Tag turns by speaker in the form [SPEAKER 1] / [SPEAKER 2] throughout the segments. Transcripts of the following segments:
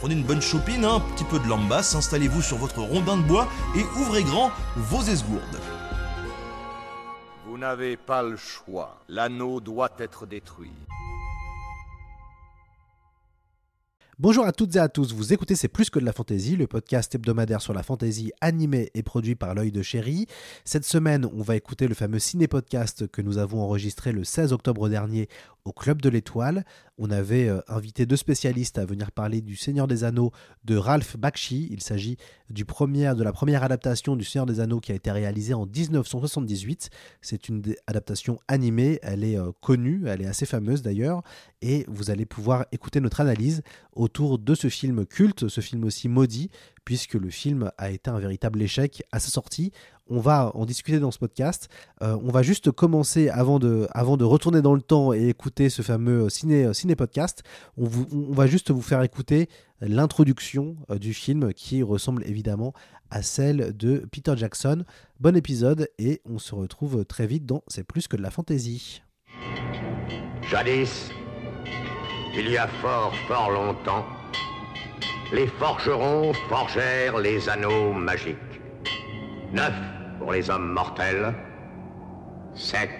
[SPEAKER 1] prenez une bonne chopine, hein, un petit peu de lambasse, installez-vous sur votre rondin de bois et ouvrez grand vos esgourdes.
[SPEAKER 2] Vous n'avez pas le choix. L'anneau doit être détruit.
[SPEAKER 3] Bonjour à toutes et à tous, vous écoutez C'est plus que de la fantaisie, le podcast hebdomadaire sur la fantaisie animé et produit par l'œil de chéri. Cette semaine, on va écouter le fameux ciné-podcast que nous avons enregistré le 16 octobre dernier au Club de l'Étoile. On avait euh, invité deux spécialistes à venir parler du Seigneur des Anneaux de Ralph Bakshi. Il s'agit du premier, de la première adaptation du Seigneur des Anneaux qui a été réalisée en 1978. C'est une adaptation animée, elle est euh, connue, elle est assez fameuse d'ailleurs, et vous allez pouvoir écouter notre analyse autour de ce film culte, ce film aussi maudit, puisque le film a été un véritable échec à sa sortie. On va en discuter dans ce podcast. Euh, on va juste commencer avant de, retourner dans le temps et écouter ce fameux ciné, ciné podcast. On, va juste vous faire écouter l'introduction euh, du film qui ressemble évidemment à celle de Peter Jackson. Bon épisode et on se retrouve très vite dans C'est plus que de la fantaisie.
[SPEAKER 4] Jadis, il y a fort, fort longtemps, les forgerons forgèrent les anneaux magiques. Neuf pour les hommes mortels, sept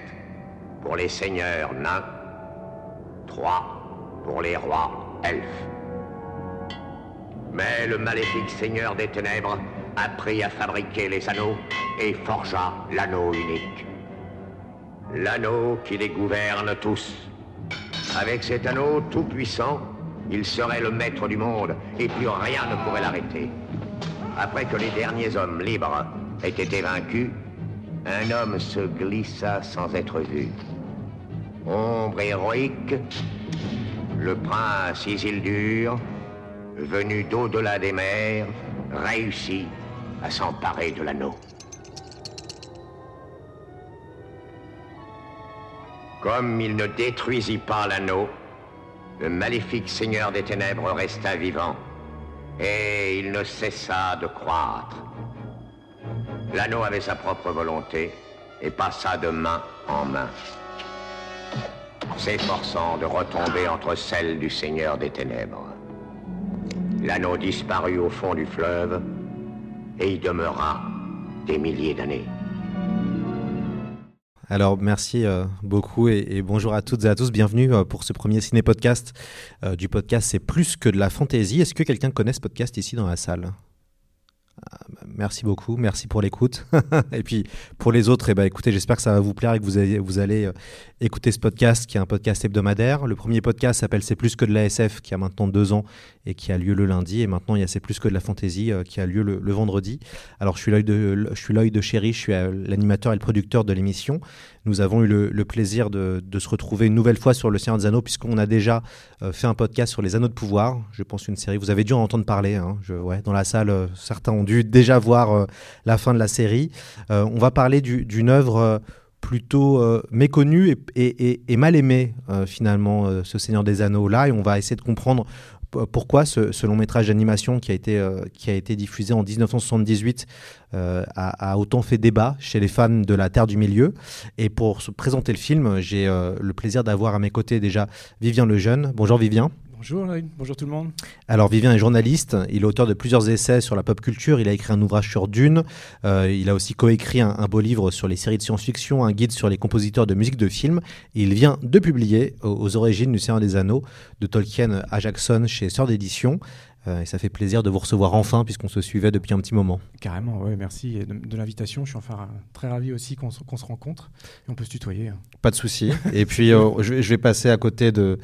[SPEAKER 4] pour les seigneurs nains, trois pour les rois elfes. Mais le maléfique seigneur des ténèbres apprit à fabriquer les anneaux et forgea l'anneau unique. L'anneau qui les gouverne tous. Avec cet anneau tout-puissant, il serait le maître du monde et plus rien ne pourrait l'arrêter. Après que les derniers hommes libres aient été vaincus, un homme se glissa sans être vu. Ombre héroïque, le prince Isildur, venu d'au-delà des mers, réussit à s'emparer de l'anneau. Comme il ne détruisit pas l'anneau, le maléfique seigneur des ténèbres resta vivant, et il ne cessa de croître. L'anneau avait sa propre volonté et passa de main en main, s'efforçant de retomber entre celles du seigneur des ténèbres. L'anneau disparut au fond du fleuve et y demeura des milliers d'années.
[SPEAKER 3] Alors merci euh, beaucoup et, bonjour à toutes et à tous. Bienvenue euh, pour ce premier ciné-podcast euh, du podcast C'est plus que de la fantaisie. Est-ce que quelqu'un connaît ce podcast ici dans la salle? Ah, bah, Merci beaucoup, merci pour l'écoute. et puis pour les autres, eh ben, écoutez, j'espère que ça va vous plaire et que vous allez, allez écouter ce podcast qui est un podcast hebdomadaire. Le premier podcast s'appelle C'est plus que de la SF qui a maintenant deux ans et qui a lieu le lundi. Et maintenant, il y a C'est plus que de la fantaisie euh, qui a lieu le, vendredi. Alors, je suis l'œil de, je suis l'œil de Chéri, je suis euh, l'animateur et le producteur de l'émission. Nous avons eu le, plaisir de, se retrouver une nouvelle fois sur le Seigneur des Anneaux, puisqu'on a déjà euh, fait un podcast sur les Anneaux de pouvoir. Je pense une série. Vous avez dû en entendre parler. Hein. Je, ouais, dans la salle, certains ont dû déjà voir la fin de la série. on va parler d'une œuvre plutôt méconnue et, mal aimée finalement ce Seigneur des Anneaux là et on va essayer de comprendre pourquoi ce, long métrage d'animation qui, a été, euh, qui a été diffusé en 1978 euh, a, autant fait débat chez les fans de la Terre du Milieu. Et pour se présenter le film, j'ai euh, le plaisir d'avoir à mes côtés déjà Vivien Lejeune. Bonjour Vivien.
[SPEAKER 5] Bonjour, bonjour tout le monde.
[SPEAKER 3] Alors Vivien est journaliste, il est auteur de plusieurs essais sur la pop culture, il a écrit un ouvrage sur Dune, euh, il a aussi coécrit un, beau livre sur les séries de science-fiction, un guide sur les compositeurs de musique de film, il vient de publier aux, origines du Seigneur des Anneaux de Tolkien à Jackson chez Sœur d'édition. Euh, et ça fait plaisir de vous recevoir enfin, puisqu'on se suivait depuis un petit moment.
[SPEAKER 5] Carrément, oui, merci de, l'invitation. Je suis enfin très ravi aussi qu'on se rencontre et on peut se tutoyer. Hein.
[SPEAKER 3] Pas de souci. et puis, euh, je, vais passer à côté de,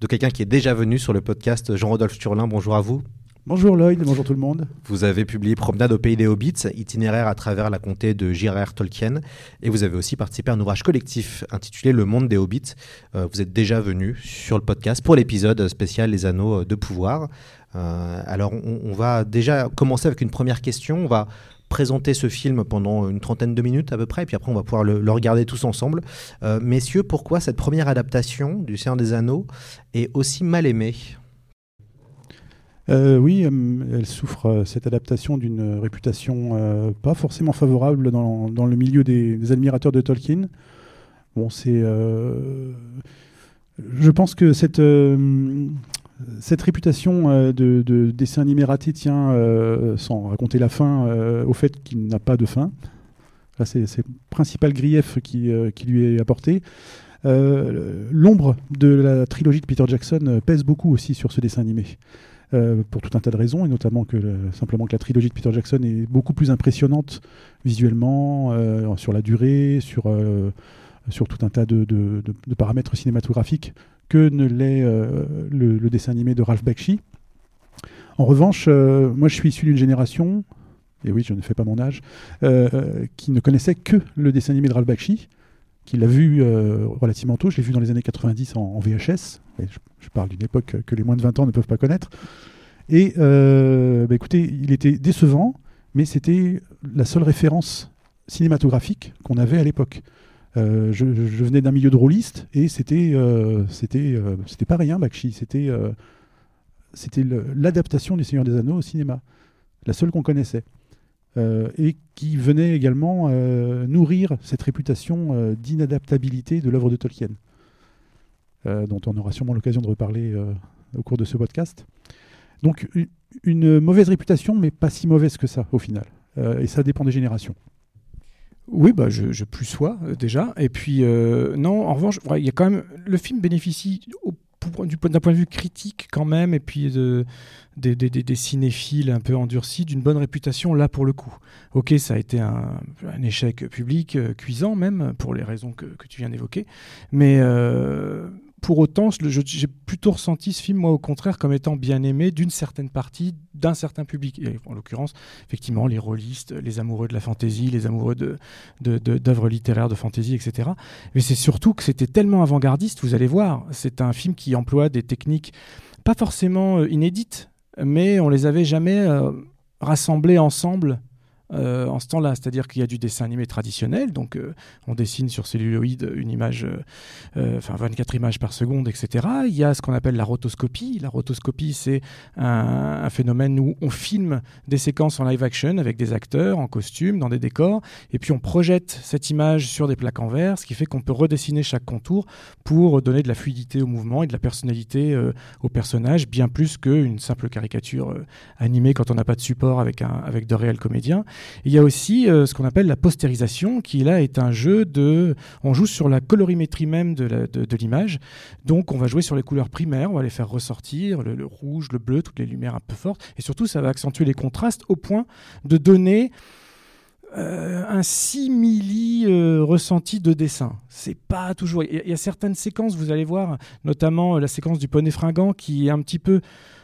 [SPEAKER 3] de quelqu'un qui est déjà venu sur le podcast, Jean-Rodolphe Turlin. Bonjour à vous.
[SPEAKER 6] Bonjour Lloyd, bonjour tout le monde.
[SPEAKER 3] Vous avez publié Promenade au pays des Hobbits, itinéraire à travers la comté de J.R.R. Tolkien, et vous avez aussi participé à un ouvrage collectif intitulé Le monde des Hobbits. Euh, vous êtes déjà venu sur le podcast pour l'épisode spécial Les Anneaux de Pouvoir. Euh, alors on, va déjà commencer avec une première question. On va présenter ce film pendant une trentaine de minutes à peu près, et puis après on va pouvoir le, regarder tous ensemble. Euh, messieurs, pourquoi cette première adaptation du Seigneur des Anneaux est aussi mal aimée?
[SPEAKER 6] Euh, oui, euh, elle souffre, euh, cette adaptation, d'une réputation pas forcément favorable dans, le milieu des, admirateurs de Tolkien. Bon, c'est. je pense que cette, cette réputation de, de dessin animé raté tient, sans raconter la fin, au fait qu'il n'a pas de fin. C'est le principal grief qui, lui est apporté. L'ombre de la trilogie de Peter Jackson pèse beaucoup aussi sur ce dessin animé. Euh, pour tout un tas de raisons, et notamment que le- simplement que la trilogie de Peter Jackson est beaucoup plus impressionnante visuellement, euh, sur la durée, sur, euh, sur tout un tas de, de- paramètres cinématographiques que ne l'est euh, le, dessin animé de Ralph Bakshi. En revanche, euh, moi je suis issu d'une génération, et oui je ne fais pas mon âge, euh, euh, qui ne connaissait que le dessin animé de Ralph Bakshi, qui l'a vu euh, relativement tôt, je l'ai vu dans les années 90 en, VHS, je, parle d'une époque que les moins de 20 ans ne peuvent pas connaître. Et euh, bah, écoutez, il était décevant, mais c'était la seule référence cinématographique qu'on avait à l'époque. Euh, je, venais d'un milieu de rôliste et c'était c'était c'était pas rien Bakshi, c'était c'était l'adaptation du Seigneur des Anneaux au cinéma, la seule qu'on connaissait. Euh, et qui venait également euh, nourrir cette réputation euh, d'inadaptabilité de l'œuvre de Tolkien, dont on aura sûrement l'occasion de reparler au cours de ce podcast. Donc une mauvaise réputation, mais pas si mauvaise que ça au final. Et ça dépend des générations.
[SPEAKER 5] Oui, bah, je, je plus sois euh, déjà. Et puis, non, en revanche, il y a quand même. Le film bénéficie d'un point de vue critique quand même, et puis de, des, cinéphiles un peu endurcis, d'une bonne réputation là pour le coup. Ok, ça a été un, échec public, euh, cuisant même, pour les raisons que, que tu viens d'évoquer. Mais euh, pour autant, j'ai plutôt ressenti ce film, moi, au contraire, comme étant bien aimé d'une certaine partie, d'un certain public. En l'occurrence, effectivement, les rôlistes, les amoureux de la fantaisie, les amoureux d'œuvres littéraires de fantaisie, etc. Mais c'est surtout que c'était tellement avant-gardiste, vous allez voir. C'est un film qui emploie des techniques pas forcément euh, inédites, mais on les avait jamais euh, rassemblées ensemble. Euh, en ce temps-là, c'est-à-dire qu'il y a du dessin animé traditionnel, donc euh, on dessine sur celluloïd une image, euh, enfin 24 images par seconde, etc. Il y a ce qu'on appelle la rotoscopie. La rotoscopie, c'est un, phénomène où on filme des séquences en live action avec des acteurs en costume, dans des décors, et puis on projette cette image sur des plaques en verre, ce qui fait qu'on peut redessiner chaque contour pour donner de la fluidité au mouvement et de la personnalité au personnage, bien plus qu'une simple caricature animée quand on n'a pas de support avec, un, avec de réels comédiens. Il y a aussi euh, ce qu'on appelle la postérisation, qui là est un jeu de... On joue sur la colorimétrie même de l'image, donc on va jouer sur les couleurs primaires, on va les faire ressortir, le, rouge, le bleu, toutes les lumières un peu fortes, et surtout ça va accentuer les contrastes au point de donner euh, un simili euh, ressenti de dessin. C'est pas toujours. Il y, y a certaines séquences, vous allez voir, notamment la séquence du poney fringant qui est un petit peu.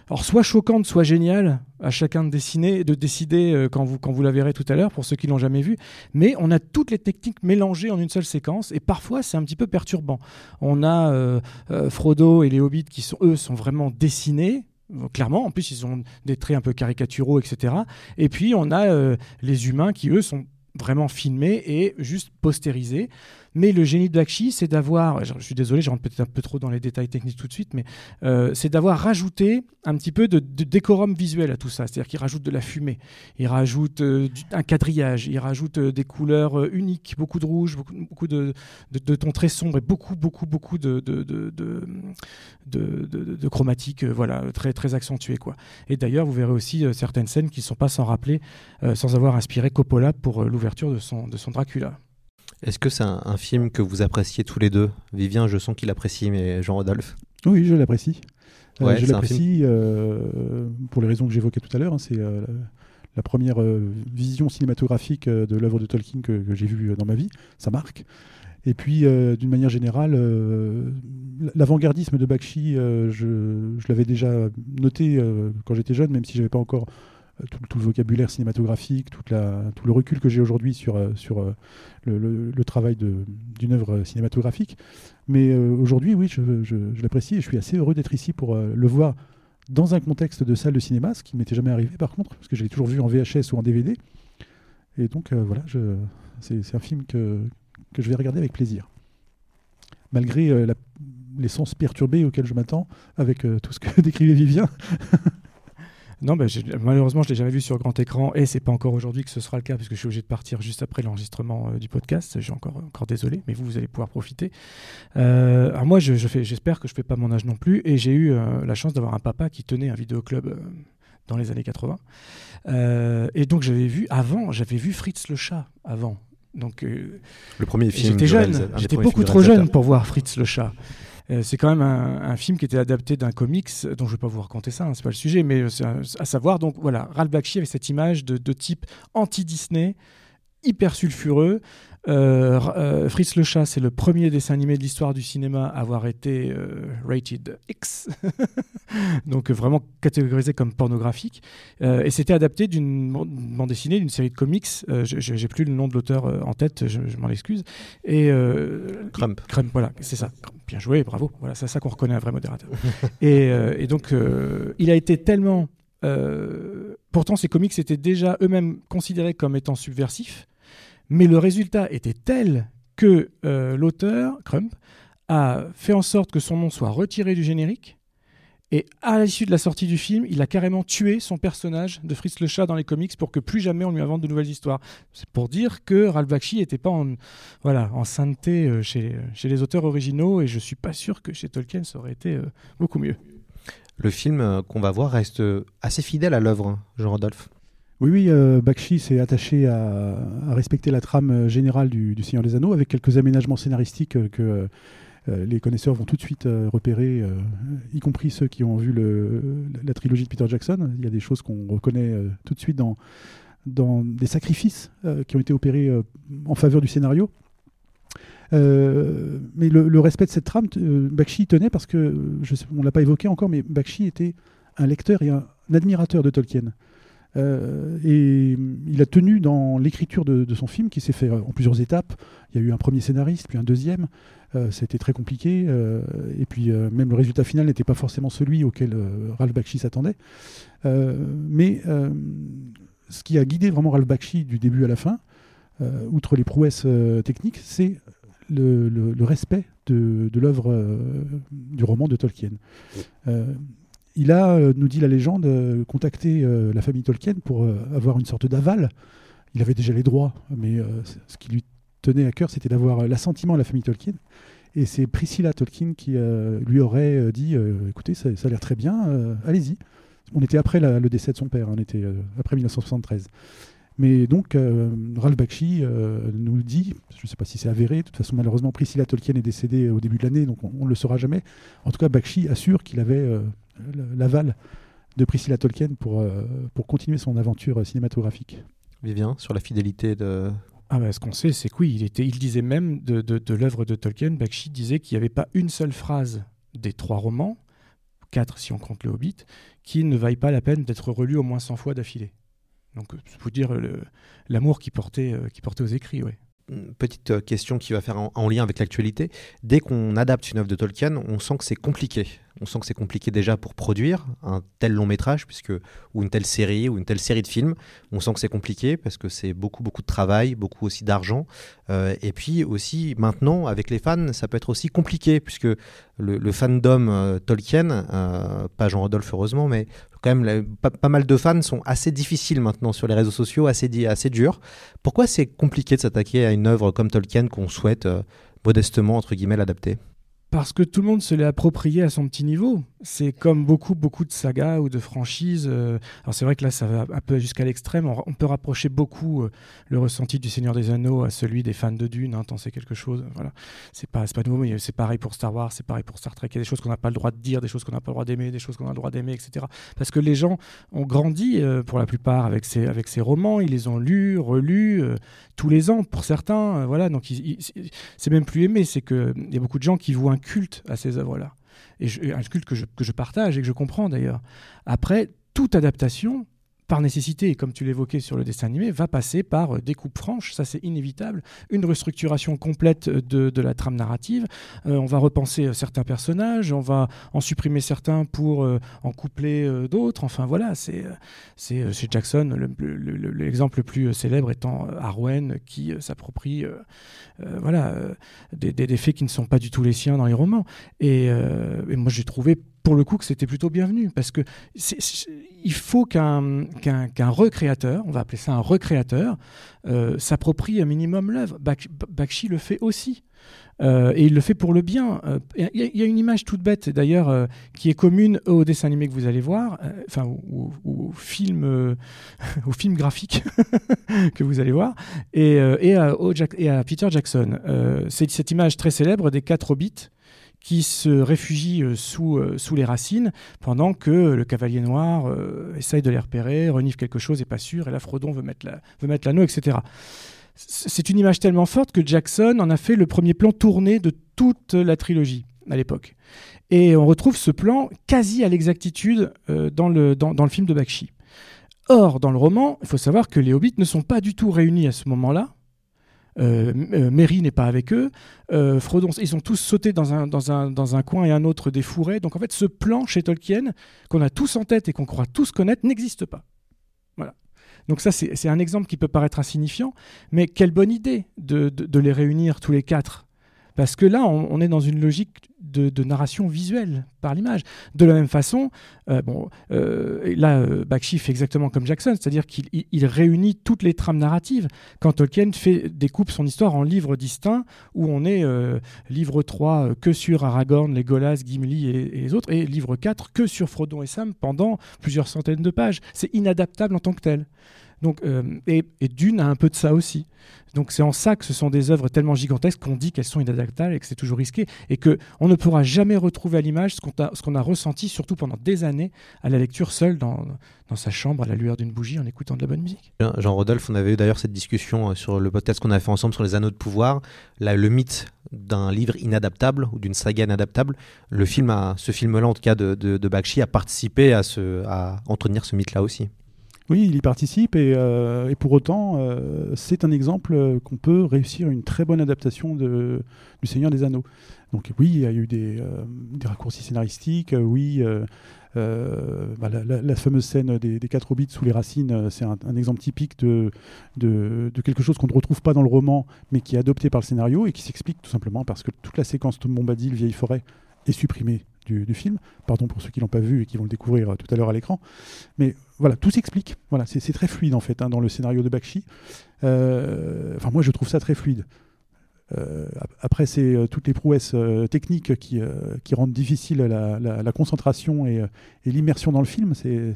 [SPEAKER 5] Alors, soit choquante, soit géniale, à chacun de dessiner, de décider euh, quand vous, quand vous la verrez tout à l'heure, pour ceux qui l'ont jamais vu. Mais on a toutes les techniques mélangées en une seule séquence, et parfois c'est un petit peu perturbant. On a euh, euh, Frodo et les hobbits qui sont, eux, sont vraiment dessinés, clairement. En plus, ils ont des traits un peu caricaturaux, etc. Et puis, on a les humains qui, eux, sont vraiment filmés et juste postérisés. Mais le génie de Bakshi, c'est d'avoir, je suis désolé, je rentre peut-être un peu trop dans les détails techniques tout de suite, mais euh, c'est d'avoir rajouté un petit peu de, décorum visuel à tout ça. C'est-à-dire qu'il rajoute de la fumée, il rajoute euh, un quadrillage, il rajoute euh, des couleurs uniques, beaucoup de rouge, beaucoup, de, tons très sombres et beaucoup, beaucoup, beaucoup de, de, de, de, de, de- de chromatique, euh, voilà, très, très accentué. Quoi. Et d'ailleurs, vous verrez aussi certaines scènes qui ne sont pas sans rappeler, sans avoir inspiré Coppola pour l'ouverture de son Dracula.
[SPEAKER 3] Est-ce que c'est un, un film que vous appréciez tous les deux? Vivien, je sens qu'il apprécie, mais Jean-Rodolphe?
[SPEAKER 6] Oui, je l'apprécie. Euh,
[SPEAKER 3] Ouais,
[SPEAKER 6] je l'apprécie euh, pour les raisons que j'évoquais tout à l'heure. hein, c'est euh, la première vision cinématographique de l'œuvre de Tolkien que, que j'ai vue dans ma vie. Ça marque. Et puis, d'une manière générale, l'avant-gardisme de Bakshi, je, je l'avais déjà noté quand j'étais jeune, même si je n'avais pas encore tout, le vocabulaire cinématographique, tout le recul que j'ai aujourd'hui sur, euh, euh, le, travail d'une œuvre cinématographique. Mais euh, aujourd'hui, oui, je, l'apprécie et je suis assez heureux d'être ici pour le voir dans un contexte de salle de cinéma, ce qui m'était jamais arrivé par contre, parce que je l'ai toujours vu en VHS ou en DVD. Et donc voilà, c'est un film que, je vais regarder avec plaisir. Malgré les sens perturbés auxquels je m'attends, avec tout ce que décrivait Vivien.
[SPEAKER 5] Non, bah, j'ai- malheureusement, je l'ai jamais vu sur grand écran et c'est pas encore aujourd'hui que ce sera le cas parce que je suis obligé de partir juste après l'enregistrement euh, du podcast. Je suis encore, encore désolé, mais vous, vous allez pouvoir profiter. Euh, alors moi, je, je fais, j'espère que je fais pas mon âge non plus et j'ai eu euh, la chance d'avoir un papa qui tenait un vidéoclub dans les années 80. Euh, et donc j'avais vu avant, j'avais vu Fritz le chat avant. Donc
[SPEAKER 3] Le premier film.
[SPEAKER 5] J'étais jeune, j'étais beaucoup trop jeune pour voir Fritz le chat. Euh, c'est quand même un, film qui était adapté d'un comics dont je ne vais pas vous raconter ça, hein, c'est pas le sujet, mais euh, à savoir donc voilà, Ralph Bakshi avait cette image de, de type anti-Disney, hyper sulfureux. Euh, euh, Fritz le chat, c'est le premier dessin animé de l'histoire du cinéma à avoir été euh, rated X, donc vraiment catégorisé comme pornographique. Euh, et c'était adapté d'une ban- bande dessinée, d'une série de comics. J'ai plus le nom de l'auteur en tête, je, je m'en excuse. Et
[SPEAKER 3] Crump.
[SPEAKER 5] Crump, voilà, c'est ça. Bien joué, bravo. Voilà, c'est ça qu'on reconnaît un vrai modérateur. et, et donc, il a été tellement. pourtant, ces comics étaient déjà eux-mêmes considérés comme étant subversifs, mais le résultat était tel que euh, l'auteur, Crump, a fait en sorte que son nom soit retiré du générique. Et à l'issue de la sortie du film, il a carrément tué son personnage de Fritz le chat dans les comics pour que plus jamais on lui invente de nouvelles histoires. C'est pour dire que Ralph n'était pas en, voilà, sainteté euh, chez, chez les auteurs originaux et je suis pas sûr que chez Tolkien ça aurait été euh, beaucoup mieux.
[SPEAKER 3] Le film qu'on va voir reste assez fidèle à l'œuvre, hein, Jean-Rodolphe.
[SPEAKER 6] Oui, oui, euh, Bakshi s'est attaché à, respecter la trame euh, générale du, Seigneur des Anneaux, avec quelques aménagements scénaristiques euh, que les connaisseurs vont tout de suite repérer, y compris ceux qui ont vu le- la trilogie de Peter Jackson. Il y a des choses qu'on reconnaît tout de suite dans, dans des sacrifices qui ont été opérés en faveur du scénario. Mais le, respect de cette trame, Bakshi tenait parce que, je on ne l'a pas évoqué encore, mais Bakshi était un lecteur et un admirateur de Tolkien. Euh, et mm, il a tenu dans l'écriture de, son film, qui s'est fait euh, en plusieurs étapes. Il y a eu un premier scénariste, puis un deuxième. Euh, C'était très compliqué. euh, et puis même le résultat final n'était pas forcément celui auquel Ralph Bakshi s'attendait. Mais ce qui a guidé vraiment Ralph Bakshi du début à la fin, outre les prouesses techniques, c'est le, respect de, l'œuvre du roman de Tolkien. Il a, euh, nous dit la légende, euh, contacté euh, la famille Tolkien pour avoir une sorte d'aval. Il avait déjà les droits, mais ce qui lui tenait à cœur, c'était d'avoir l'assentiment de la famille Tolkien. Et c'est Priscilla Tolkien qui lui aurait dit écoutez, ça, a l'air très bien, allez-y. On était après le décès de son père, hein, on était après 1973. Mais donc, euh, Ralph Bakshi euh, nous dit, je ne sais pas si c'est avéré, de toute façon, malheureusement, Priscilla Tolkien est décédée au début de l'année, donc on ne le saura jamais. En tout cas, Bakshi assure qu'il avait euh, l'aval de Priscilla Tolkien pour, euh, pour continuer son aventure cinématographique.
[SPEAKER 3] Vivien, sur la fidélité de.
[SPEAKER 5] Ah bah, ce qu'on sait, c'est que oui, il, était, il disait même de, de, de l'œuvre de Tolkien, Bakshi disait qu'il n'y avait pas une seule phrase des trois romans, quatre si on compte le Hobbit, qui ne vaille pas la peine d'être relue au moins 100 fois d'affilée. Donc, c'est pour dire l'amour qu'il portait, euh, portait aux écrits, ouais.
[SPEAKER 3] Une Petite euh, question qui va faire en, en lien avec l'actualité. Dès qu'on adapte une œuvre de Tolkien, on sent que c'est compliqué. On sent que c'est compliqué déjà pour produire un tel long métrage, puisque ou une telle série ou une telle série de films. On sent que c'est compliqué parce que c'est beaucoup beaucoup de travail, beaucoup aussi d'argent. Euh, et puis aussi maintenant avec les fans, ça peut être aussi compliqué puisque le, fandom Tolkien, pas Jean Rodolphe heureusement, mais quand même pas, mal de fans sont assez difficiles maintenant sur les réseaux sociaux, assez assez durs. Pourquoi c'est compliqué de s'attaquer à une œuvre comme Tolkien qu'on souhaite euh, modestement entre guillemets l'adapter?
[SPEAKER 5] Parce que tout le monde se l'est approprié à son petit niveau. C'est comme beaucoup, beaucoup de sagas ou de franchises. euh, alors c'est vrai que là, ça va un peu jusqu'à l'extrême. On, peut rapprocher beaucoup euh, le ressenti du Seigneur des Anneaux à celui des fans de Dune. Hein, tant c'est quelque chose. Voilà, c'est pas, pas nouveau, mais c'est pareil pour Star Wars, c'est pareil pour Star Trek. Il y a des choses qu'on n'a pas le droit de dire, des choses qu'on n'a pas le droit d'aimer, des choses qu'on a le droit d'aimer, etc. Parce que les gens ont grandi euh, pour la plupart avec ces, avec ces romans. Ils les ont lus, relus tous les ans pour certains. euh, voilà, donc c'est même plus aimé. C'est que il y a beaucoup de gens qui vouent un culte à ces œuvres-là. Et un culte que je, que je partage et que je comprends d'ailleurs. Après, toute adaptation, par nécessité, et comme tu l'évoquais sur le dessin animé, va passer par euh, des coupes franches, ça c'est inévitable, une restructuration complète de, de la trame narrative, Euh, on va repenser euh, certains personnages, on va en supprimer certains pour en coupler d'autres, enfin voilà, c'est Jackson le- le- le- l'exemple le, plus célèbre étant Arwen qui s'approprie voilà, des, des- faits qui ne sont pas du tout les siens dans les romans. Et moi, j'ai trouvé pour le coup que c'était plutôt bienvenu parce que il faut qu'un recréateur, on va appeler ça un recréateur, euh, s'approprie un minimum l'œuvre. Bak- Bakshi le fait aussi. Euh, et il le fait pour le bien. Euh, Il y, a- une image toute bête, d'ailleurs, qui est commune au dessin animé que vous allez voir, enfin, au, au- au film, graphique que vous allez voir, et, à, au Jack- et à Peter Jackson. C'est cette image très célèbre des quatre hobbits qui se réfugient euh, sous, euh, sous les racines pendant que le cavalier noir euh, essaye de les repérer, renifle quelque chose, n'est pas sûr, et là Frodon veut mettre la- l'anneau, etc. C- C'est une image tellement forte que Jackson en a fait le premier plan tourné de toute la trilogie à l'époque. Et on retrouve ce plan quasi à l'exactitude dans, le, dans, dans le film de Bakshi. Or, dans le roman, il faut savoir que les hobbits ne sont pas du tout réunis à ce moment-là. Euh, M- euh, n'est pas avec eux. Euh, Frodon, ils sont tous sautés dans un, dans, un, dans un coin et un autre des fourrés. Donc en fait, ce plan chez Tolkien, qu'on a tous en tête et qu'on croit tous connaître, n'existe pas. Voilà. Donc ça, c'est c'est un exemple qui peut paraître insignifiant, mais quelle bonne idée de- de les réunir tous les quatre. Parce que là, on, est dans une logique de, narration visuelle par l'image. De la même façon, euh, bon, euh, là, euh, Bakshi fait exactement comme Jackson, c'est-à-dire qu'il il- il réunit toutes les trames narratives. Quand Tolkien fait, découpe son histoire en livres distincts, où on est livre 3 euh, que sur Aragorn, Legolas, Gimli et, et les autres, et livre 4 que sur Frodon et Sam pendant plusieurs centaines de pages. C'est inadaptable en tant que tel. Donc, euh, et, Dune a un peu de ça aussi. Donc c'est en ça que ce sont des œuvres tellement gigantesques qu'on dit qu'elles sont inadaptables et que c'est toujours risqué et que on ne pourra jamais retrouver à l'image ce qu'on a, ressenti, surtout pendant des années, à la lecture seule dans, sa chambre à la lueur d'une bougie en écoutant de la bonne musique.
[SPEAKER 3] Jean- Jean-Rodolphe, on avait eu d'ailleurs cette discussion euh, sur le podcast qu'on a fait ensemble sur les anneaux de pouvoir. Là, le mythe d'un livre inadaptable ou d'une saga inadaptable, le film ce film-là, en tout cas de, de, Bakshi, a participé à entretenir ce mythe-là aussi.
[SPEAKER 6] Oui, il y participe et, euh, et pour autant, euh, c'est un exemple qu'on peut réussir une très bonne adaptation de, du Seigneur des Anneaux. Donc oui, il y a eu des, euh, raccourcis scénaristiques, oui, bah, la, fameuse scène des, quatre hobbits sous les racines, c'est un, exemple typique de, de, de quelque chose qu'on ne retrouve pas dans le roman, mais qui est adopté par le scénario et qui s'explique tout simplement parce que toute la séquence Tom Bombadil, Vieille Forêt, est supprimée du, film. Pardon pour ceux qui l'ont pas vu et qui vont le découvrir euh, tout à l'heure à l'écran. Mais voilà, tout s'explique. Voilà, c'est très fluide en fait hein, dans le scénario de Bakshi. Euh, Enfin, moi, je trouve ça très fluide. Euh, ap- après, c'est toutes les prouesses techniques qui, rendent difficile la, concentration et, l'immersion dans le film. C'est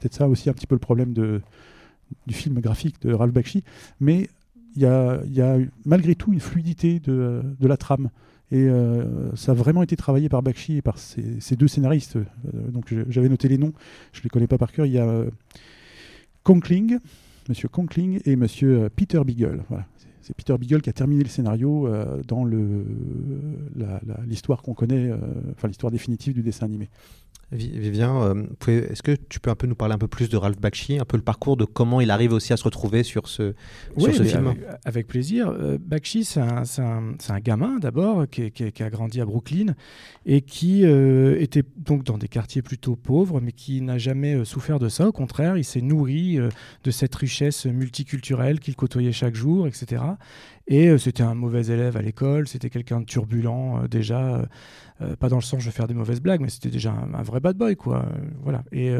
[SPEAKER 6] peut-être ça aussi un petit peu le problème du film graphique de Ralph Bakshi. Mais il y a, malgré tout une fluidité de la trame. Et euh, ça a vraiment été travaillé par Bakshi et par ces deux scénaristes. Euh, donc j'avais noté les noms, je ne les connais pas par cœur. Il y a euh, Conkling, Monsieur Conkling et Monsieur Peter Beagle. C'est- Peter Beagle qui a terminé le scénario dans l'histoire qu'on connaît, enfin l'histoire définitive du dessin animé.
[SPEAKER 3] Vi- Vivien, euh, est-ce que tu peux un peu nous parler un peu plus de Ralph Bakshi, un peu le parcours de comment il arrive aussi à se retrouver sur ce, sur
[SPEAKER 5] Oui,
[SPEAKER 3] ce
[SPEAKER 5] mais
[SPEAKER 3] film?
[SPEAKER 5] avec, avec plaisir. Euh, Bakshi, c'est un, un- un gamin d'abord qui, qui- qui a grandi à Brooklyn et qui euh, était donc dans des quartiers plutôt pauvres, mais qui n'a jamais souffert de ça. Au contraire, il s'est nourri de cette richesse multiculturelle qu'il côtoyait chaque jour, etc. Et euh, c'était un mauvais élève à l'école, c'était quelqu'un de turbulent euh, déjà, euh, pas dans le sens je vais faire des mauvaises blagues, mais c'était déjà un, vrai bad boy, quoi. voilà. Et,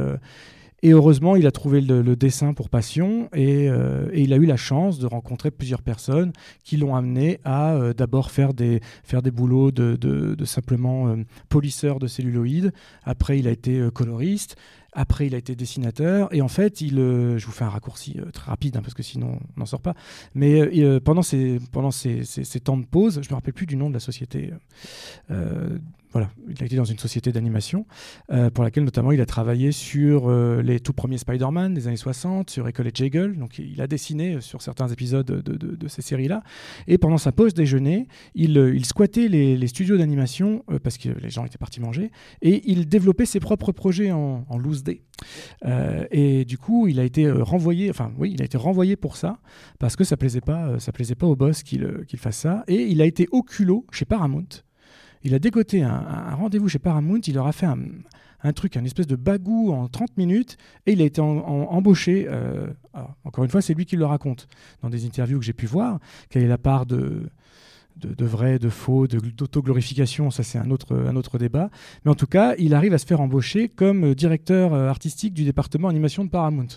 [SPEAKER 5] heureusement, il a trouvé le, dessin pour passion et, il a eu la chance de rencontrer plusieurs personnes qui l'ont amené à d'abord faire des, faire des boulots de, simplement euh, polisseur de celluloïd. Après, il a été coloriste. Après, il a été dessinateur. Et en fait, il, euh, je vous fais un raccourci euh, très rapide hein, parce que sinon, on n'en sort pas. Mais euh, pendant, ces, pendant ces, ces- ces temps de pause, je ne me rappelle plus du nom de la société. Voilà, il a été dans une société d'animation euh, pour laquelle notamment il a travaillé sur euh, les tout premiers Spider-Man des années 60, sur Ecole et Jaggle. Donc il a dessiné euh, sur certains épisodes de, ces séries-là. Et pendant sa pause déjeuner, il, squattait les, studios d'animation parce que les gens étaient partis manger et il développait ses propres projets en, loose day. Et du coup, il a été renvoyé. Enfin, oui, il a été renvoyé pour ça parce que ça plaisait pas, ça plaisait pas au boss qu'il fasse ça. Et il a été au culot chez Paramount. Il a dégoté un, rendez-vous chez Paramount. Il leur a fait un, truc, un espèce de bagou en 30 minutes, et il a été embauché. euh, encore une fois, c'est lui qui le raconte dans des interviews que j'ai pu voir. Quelle est la part de vrai, de faux, d'autoglorification, ça c'est un autre, un autre débat. Mais en tout cas, il arrive à se faire embaucher comme euh, directeur euh, artistique du département animation de Paramount.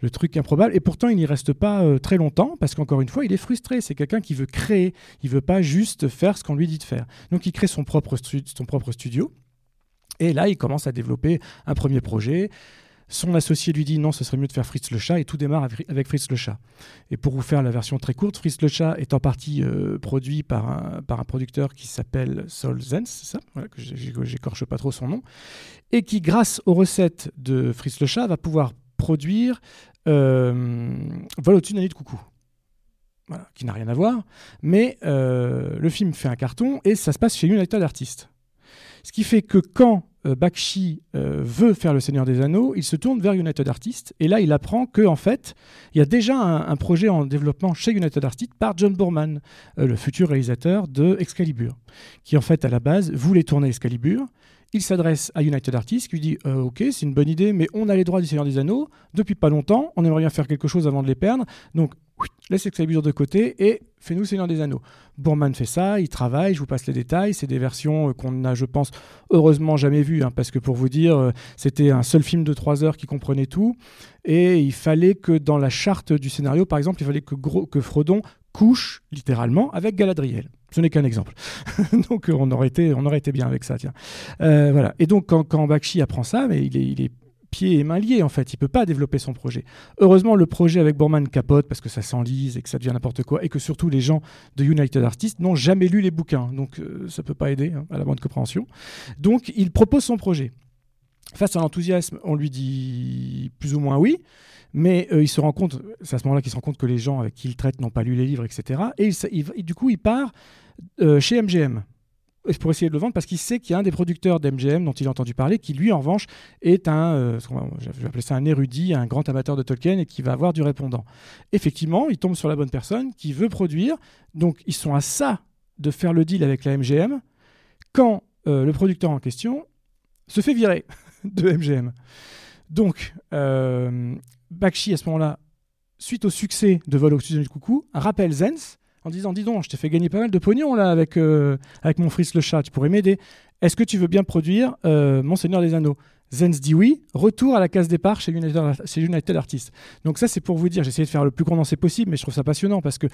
[SPEAKER 5] Le truc improbable. Et pourtant, il n'y reste pas euh, très longtemps parce qu'encore une fois, il est frustré. C'est quelqu'un qui veut créer. Il veut pas juste faire ce qu'on lui dit de faire. Donc, il crée son propre, studio. Et là, il commence à développer un premier projet. Son associé lui dit non, ce serait mieux de faire Fritz le chat, et tout démarre avec Fritz le chat. Et pour vous faire la version très courte, Fritz le chat est en partie euh, produit par un, producteur qui s'appelle Sol Zenz, c'est ça? Voilà, j'écorche pas trop son nom, et qui, grâce aux recettes de Fritz le chat, va pouvoir produire euh, Vol au-dessus d'un nid de coucou. Qui n'a rien à voir, mais euh, le film fait un carton et ça se passe chez United Artists. Ce qui fait que quand euh, Bakshi veut faire Le Seigneur des Anneaux, il se tourne vers United Artists et là il apprend que en fait il y a déjà un, projet en développement chez United Artists par John Boorman, le futur réalisateur de Excalibur, qui en fait à la base voulait tourner Excalibur. Il s'adresse à United Artists qui lui dit euh, Ok, c'est une bonne idée, mais on a les droits du Seigneur des Anneaux depuis pas longtemps, on aimerait bien faire quelque chose avant de les perdre, donc laisse Excalibur de côté et fais-nous Seigneur des Anneaux. Bourman fait ça, il travaille, je vous passe les détails. C'est des versions euh, qu'on n'a, je pense, heureusement jamais vues, hein, parce que pour vous dire, euh, c'était un seul film de trois heures qui comprenait tout. Et il fallait que dans la charte du scénario, par exemple, il fallait que, Gro- que Frodon couche littéralement avec Galadriel. Ce n'est qu'un exemple. donc euh, on aurait, été, on aurait été bien avec ça. Tiens. Euh, voilà. Et donc quand, Bakshi apprend ça, mais il est, il pieds et mains liés en fait. Il peut pas développer son projet. Heureusement, le projet avec Borman capote parce que ça s'enlise et que ça devient n'importe quoi et que surtout les gens de United Artists n'ont jamais lu les bouquins. Donc euh, ça peut pas aider hein, à la bonne compréhension. Donc il propose son projet. Face à l'enthousiasme, on lui dit plus ou moins oui, mais euh, il se rend compte, c'est à ce moment-là qu'il se rend compte que les gens avec qui il traite n'ont pas lu les livres, etc. Et il, du coup, il part euh, chez MGM pour essayer de le vendre parce qu'il sait qu'il y a un des producteurs d'MGM dont il a entendu parler qui lui en revanche est un euh, ça un érudit un grand amateur de Tolkien et qui va avoir du répondant effectivement il tombe sur la bonne personne qui veut produire donc ils sont à ça de faire le deal avec la MGM quand le producteur en question se fait virer de MGM donc euh, Bakshi à ce moment-là suite au succès de Vol au-dessus du coucou rappelle Zenz en disant dis donc je t'ai fait gagner pas mal de pognon là avec, euh, avec mon fils le chat tu pourrais m'aider. Est-ce que tu veux bien produire euh, Mon Seigneur des Anneaux? Zenz dit oui. Retour à la case départ chez United, chez United Artists. Donc ça c'est pour vous dire j'ai essayé de faire le plus condensé possible mais je trouve ça passionnant parce que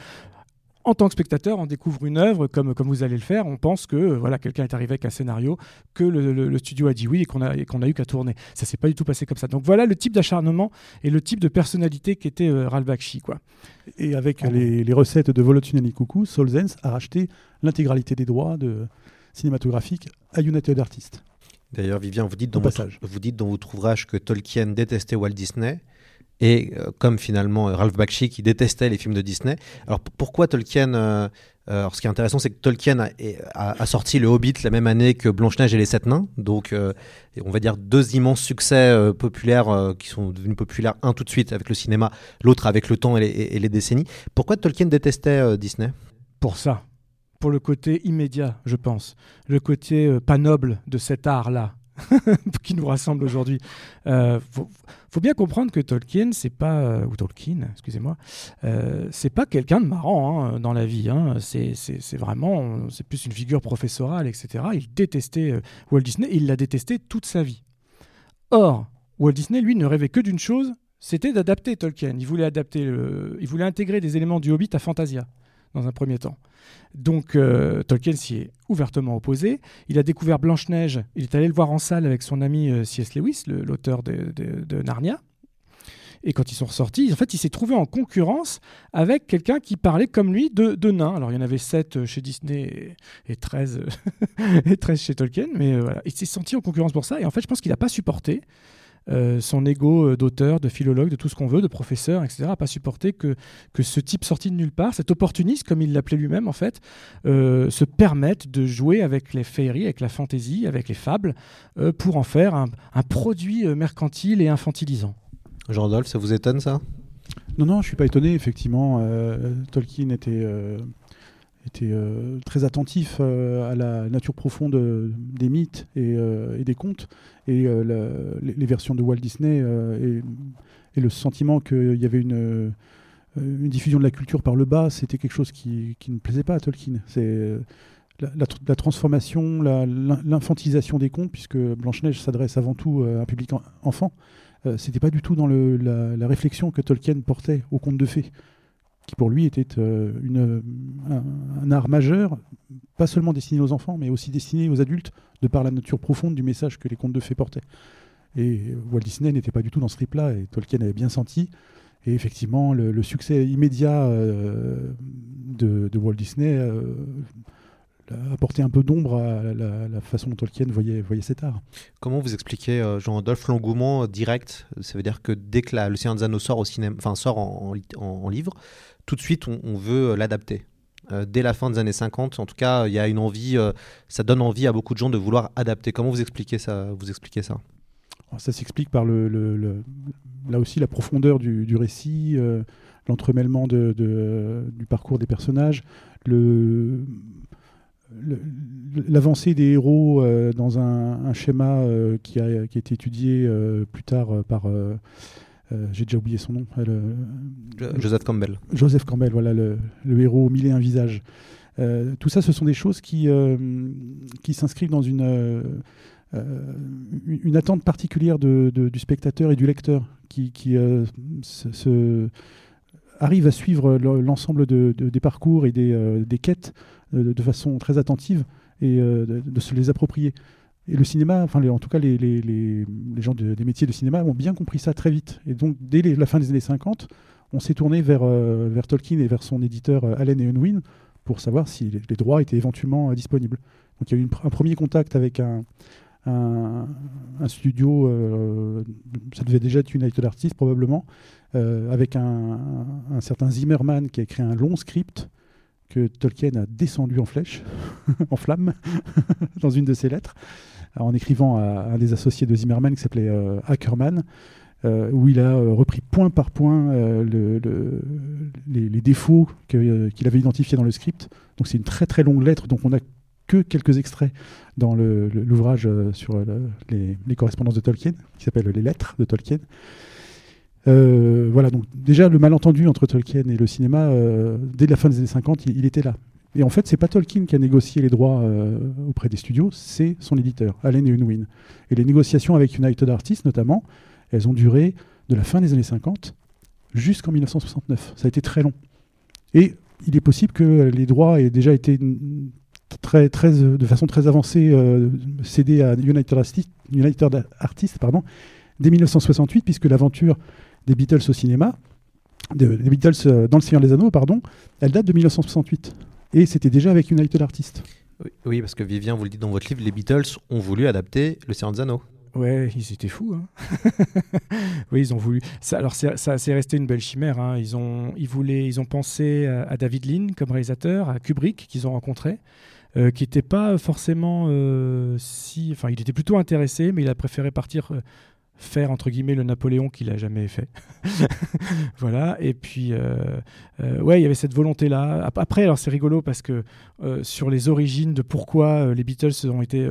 [SPEAKER 5] en tant que spectateur, on découvre une œuvre comme, comme vous allez le faire. On pense que euh, voilà, quelqu'un est arrivé avec un scénario, que le, le- le studio a dit oui et qu'on a, qu'on a eu qu'à tourner. Ça s'est pas du tout passé comme ça. Donc voilà le type d'acharnement et le type de personnalité qu'était euh, Ralph Bakshi. Quoi.
[SPEAKER 6] Et avec les, les recettes de Volotunani Coucou, Solzens a racheté l'intégralité des droits de cinématographiques à United Artists.
[SPEAKER 3] D'ailleurs, Vivien, vous dites, dans votre,
[SPEAKER 6] passage.
[SPEAKER 3] vous dites dans votre ouvrage que Tolkien détestait Walt Disney, et euh, comme finalement euh, Ralph Bakshi qui détestait les films de Disney. Alors pourquoi Tolkien euh, alors, ce qui est intéressant, c'est que Tolkien a, sorti Le Hobbit la même année que Blanche-Neige et les Sept Nains. Donc, on va dire deux immenses succès populaires qui sont devenus populaires, un tout de suite avec le cinéma, l'autre avec le temps et les, décennies. Pourquoi Tolkien détestait Disney?
[SPEAKER 5] Pour ça, pour le côté immédiat, je pense, le côté pas noble de cet art-là. qui nous rassemble aujourd'hui. Euh, faut, bien comprendre que Tolkien, c'est pas euh, ou Tolkien, excusez-moi, euh, c'est pas quelqu'un de marrant hein, dans la vie. Hein. C'est, vraiment, c'est plus une figure professorale, etc. Il détestait Walt Disney, il l'a détesté toute sa vie. Or, Walt Disney, lui, ne rêvait que d'une chose, c'était d'adapter Tolkien. Il voulait adapter, il voulait intégrer des éléments du Hobbit à Fantasia dans un premier temps. Donc euh, Tolkien s'y est ouvertement opposé. Il a découvert Blanche-Neige. Il est allé le voir en salle avec son ami euh, C.S. Lewis, le- l'auteur de, Narnia. Et quand ils sont ressortis, en fait, il s'est trouvé en concurrence avec quelqu'un qui parlait comme lui de, nains. Alors, il y en avait 7 chez Disney et, et 13, et 13 chez Tolkien, mais euh, voilà. Il s'est senti en concurrence pour ça. Et en fait, je pense qu'il n'a pas supporté euh, son ego euh, d'auteur, de philologue, de tout ce qu'on veut, de professeur, etc., n'a pas supporté que, que ce type sorti de nulle part, cet opportuniste, comme il l'appelait lui-même, en fait, euh, se permette de jouer avec les féeries, avec la fantaisie, avec les fables, euh, pour en faire un, un produit mercantile et infantilisant.
[SPEAKER 3] Jean-Rodolphe, ça vous étonne ça?
[SPEAKER 6] Non, non, je suis pas étonné. Effectivement, euh, Tolkien était, euh, était euh, très attentif euh, à la nature profonde euh, des mythes et, des contes. Et les, versions de Walt Disney et, le sentiment qu'il y avait une, diffusion de la culture par le bas, c'était quelque chose qui, ne plaisait pas à Tolkien. C'est la, la tr- la transformation, l'infantilisation des contes, puisque Blanche-Neige s'adresse avant tout à un public en- enfant. C'était pas du tout dans la, réflexion que Tolkien portait au conte de fées, qui pour lui était euh, une, un, art majeur, pas seulement destiné aux enfants, mais aussi destiné aux adultes, de par la nature profonde du message que les contes de fées portaient. Et Walt Disney n'était pas du tout dans ce trip-là, et Tolkien avait bien senti. Et effectivement, le, succès immédiat euh, de, Walt Disney euh, a apporté un peu d'ombre à la, façon dont Tolkien voyait, voyait cet art.
[SPEAKER 3] Comment vous expliquez, euh, Jean-Rodolphe, l'engouement direct? Ça veut dire que dès que la- Le Seigneur des Anneaux sort, au cinéma, sort en livre, tout de suite, on, veut euh, l'adapter. Euh, dès la fin des années 50, en tout cas, il y a une envie, euh, ça donne envie à beaucoup de gens de vouloir adapter. Comment vous expliquez ça, vous expliquez ça?
[SPEAKER 6] Ça s'explique par le, là aussi la profondeur du, récit, l'entremêlement de, du parcours des personnages, l'avancée des héros dans un, schéma qui, a, qui été étudié plus tard par j'ai déjà oublié son nom. euh, le-
[SPEAKER 3] Joseph Campbell.
[SPEAKER 6] Joseph Campbell, voilà, le, le héros mille et un visages. Euh, tout ça, ce sont des choses qui, euh, qui s'inscrivent dans une, euh, euh, une une attente particulière de- de- du spectateur et du lecteur, qui, qui euh, se, se- arrive à suivre le- l'ensemble de- de- des parcours et des, euh, des quêtes euh, de façon très attentive et euh, de, de se les approprier. Et le cinéma, enfin en tout cas les, gens de- des métiers de cinéma ont bien compris ça très vite. Et donc dès la fin des années 50, on s'est tourné vers, euh, vers Tolkien et vers son éditeur euh, Allen et Unwin pour savoir si les, droits étaient éventuellement euh, disponibles. Donc il y a eu un premier contact avec un, studio, ça devait déjà être United Artists probablement, avec un- un certain Zimmerman qui a écrit un long script que Tolkien a descendu en flèche, en flamme, dans une de ses lettres, en écrivant à un des associés de Zimmerman qui s'appelait euh, Ackerman, euh, où il a euh, repris point par point le- le- les, défauts qu'il avait identifiés dans le script. Donc c'est une très très longue lettre, donc on n'a que quelques extraits dans l'ouvrage sur le- les, correspondances de Tolkien, qui s'appelle Les lettres de Tolkien. Voilà, donc déjà le malentendu entre Tolkien et le cinéma, dès la fin des années 50, il, il était là. Et en fait, c'est pas Tolkien qui a négocié les droits euh, auprès des studios, c'est son éditeur, Allen et Unwin. Et les négociations avec United Artists, notamment, elles ont duré de la fin des années 50 jusqu'en 1969. Ça a été très long. Et il est possible que les droits aient déjà été très, très, de façon très avancée euh, cédés à United Artists, United Artists pardon, dès 1968, puisque l'aventure des Beatles au cinéma, de- des Beatles euh, dans Le Seigneur des Anneaux, pardon, elle date de 1968. Et c'était déjà avec United Artists.
[SPEAKER 3] Oui, oui, parce que Vivien, vous le dites dans votre livre, les Beatles ont voulu adapter Le Seigneur des Anneaux.
[SPEAKER 5] Ouais, ils étaient fous. hein. oui, ils ont voulu. Ça, alors, c'est- ça, c'est resté une belle chimère. hein. Ils ont, ils voulaient, ils ont pensé à, à David Lean comme réalisateur, à Kubrick qu'ils ont rencontré, euh, qui n'était pas forcément euh, si. Enfin, il était plutôt intéressé, mais il a préféré partir euh, faire entre guillemets le Napoléon qu'il a jamais fait. voilà. Et puis, euh, euh, ouais, il y avait cette volonté-là. Ap- Après, alors c'est rigolo parce que euh, sur les origines de pourquoi les Beatles ont été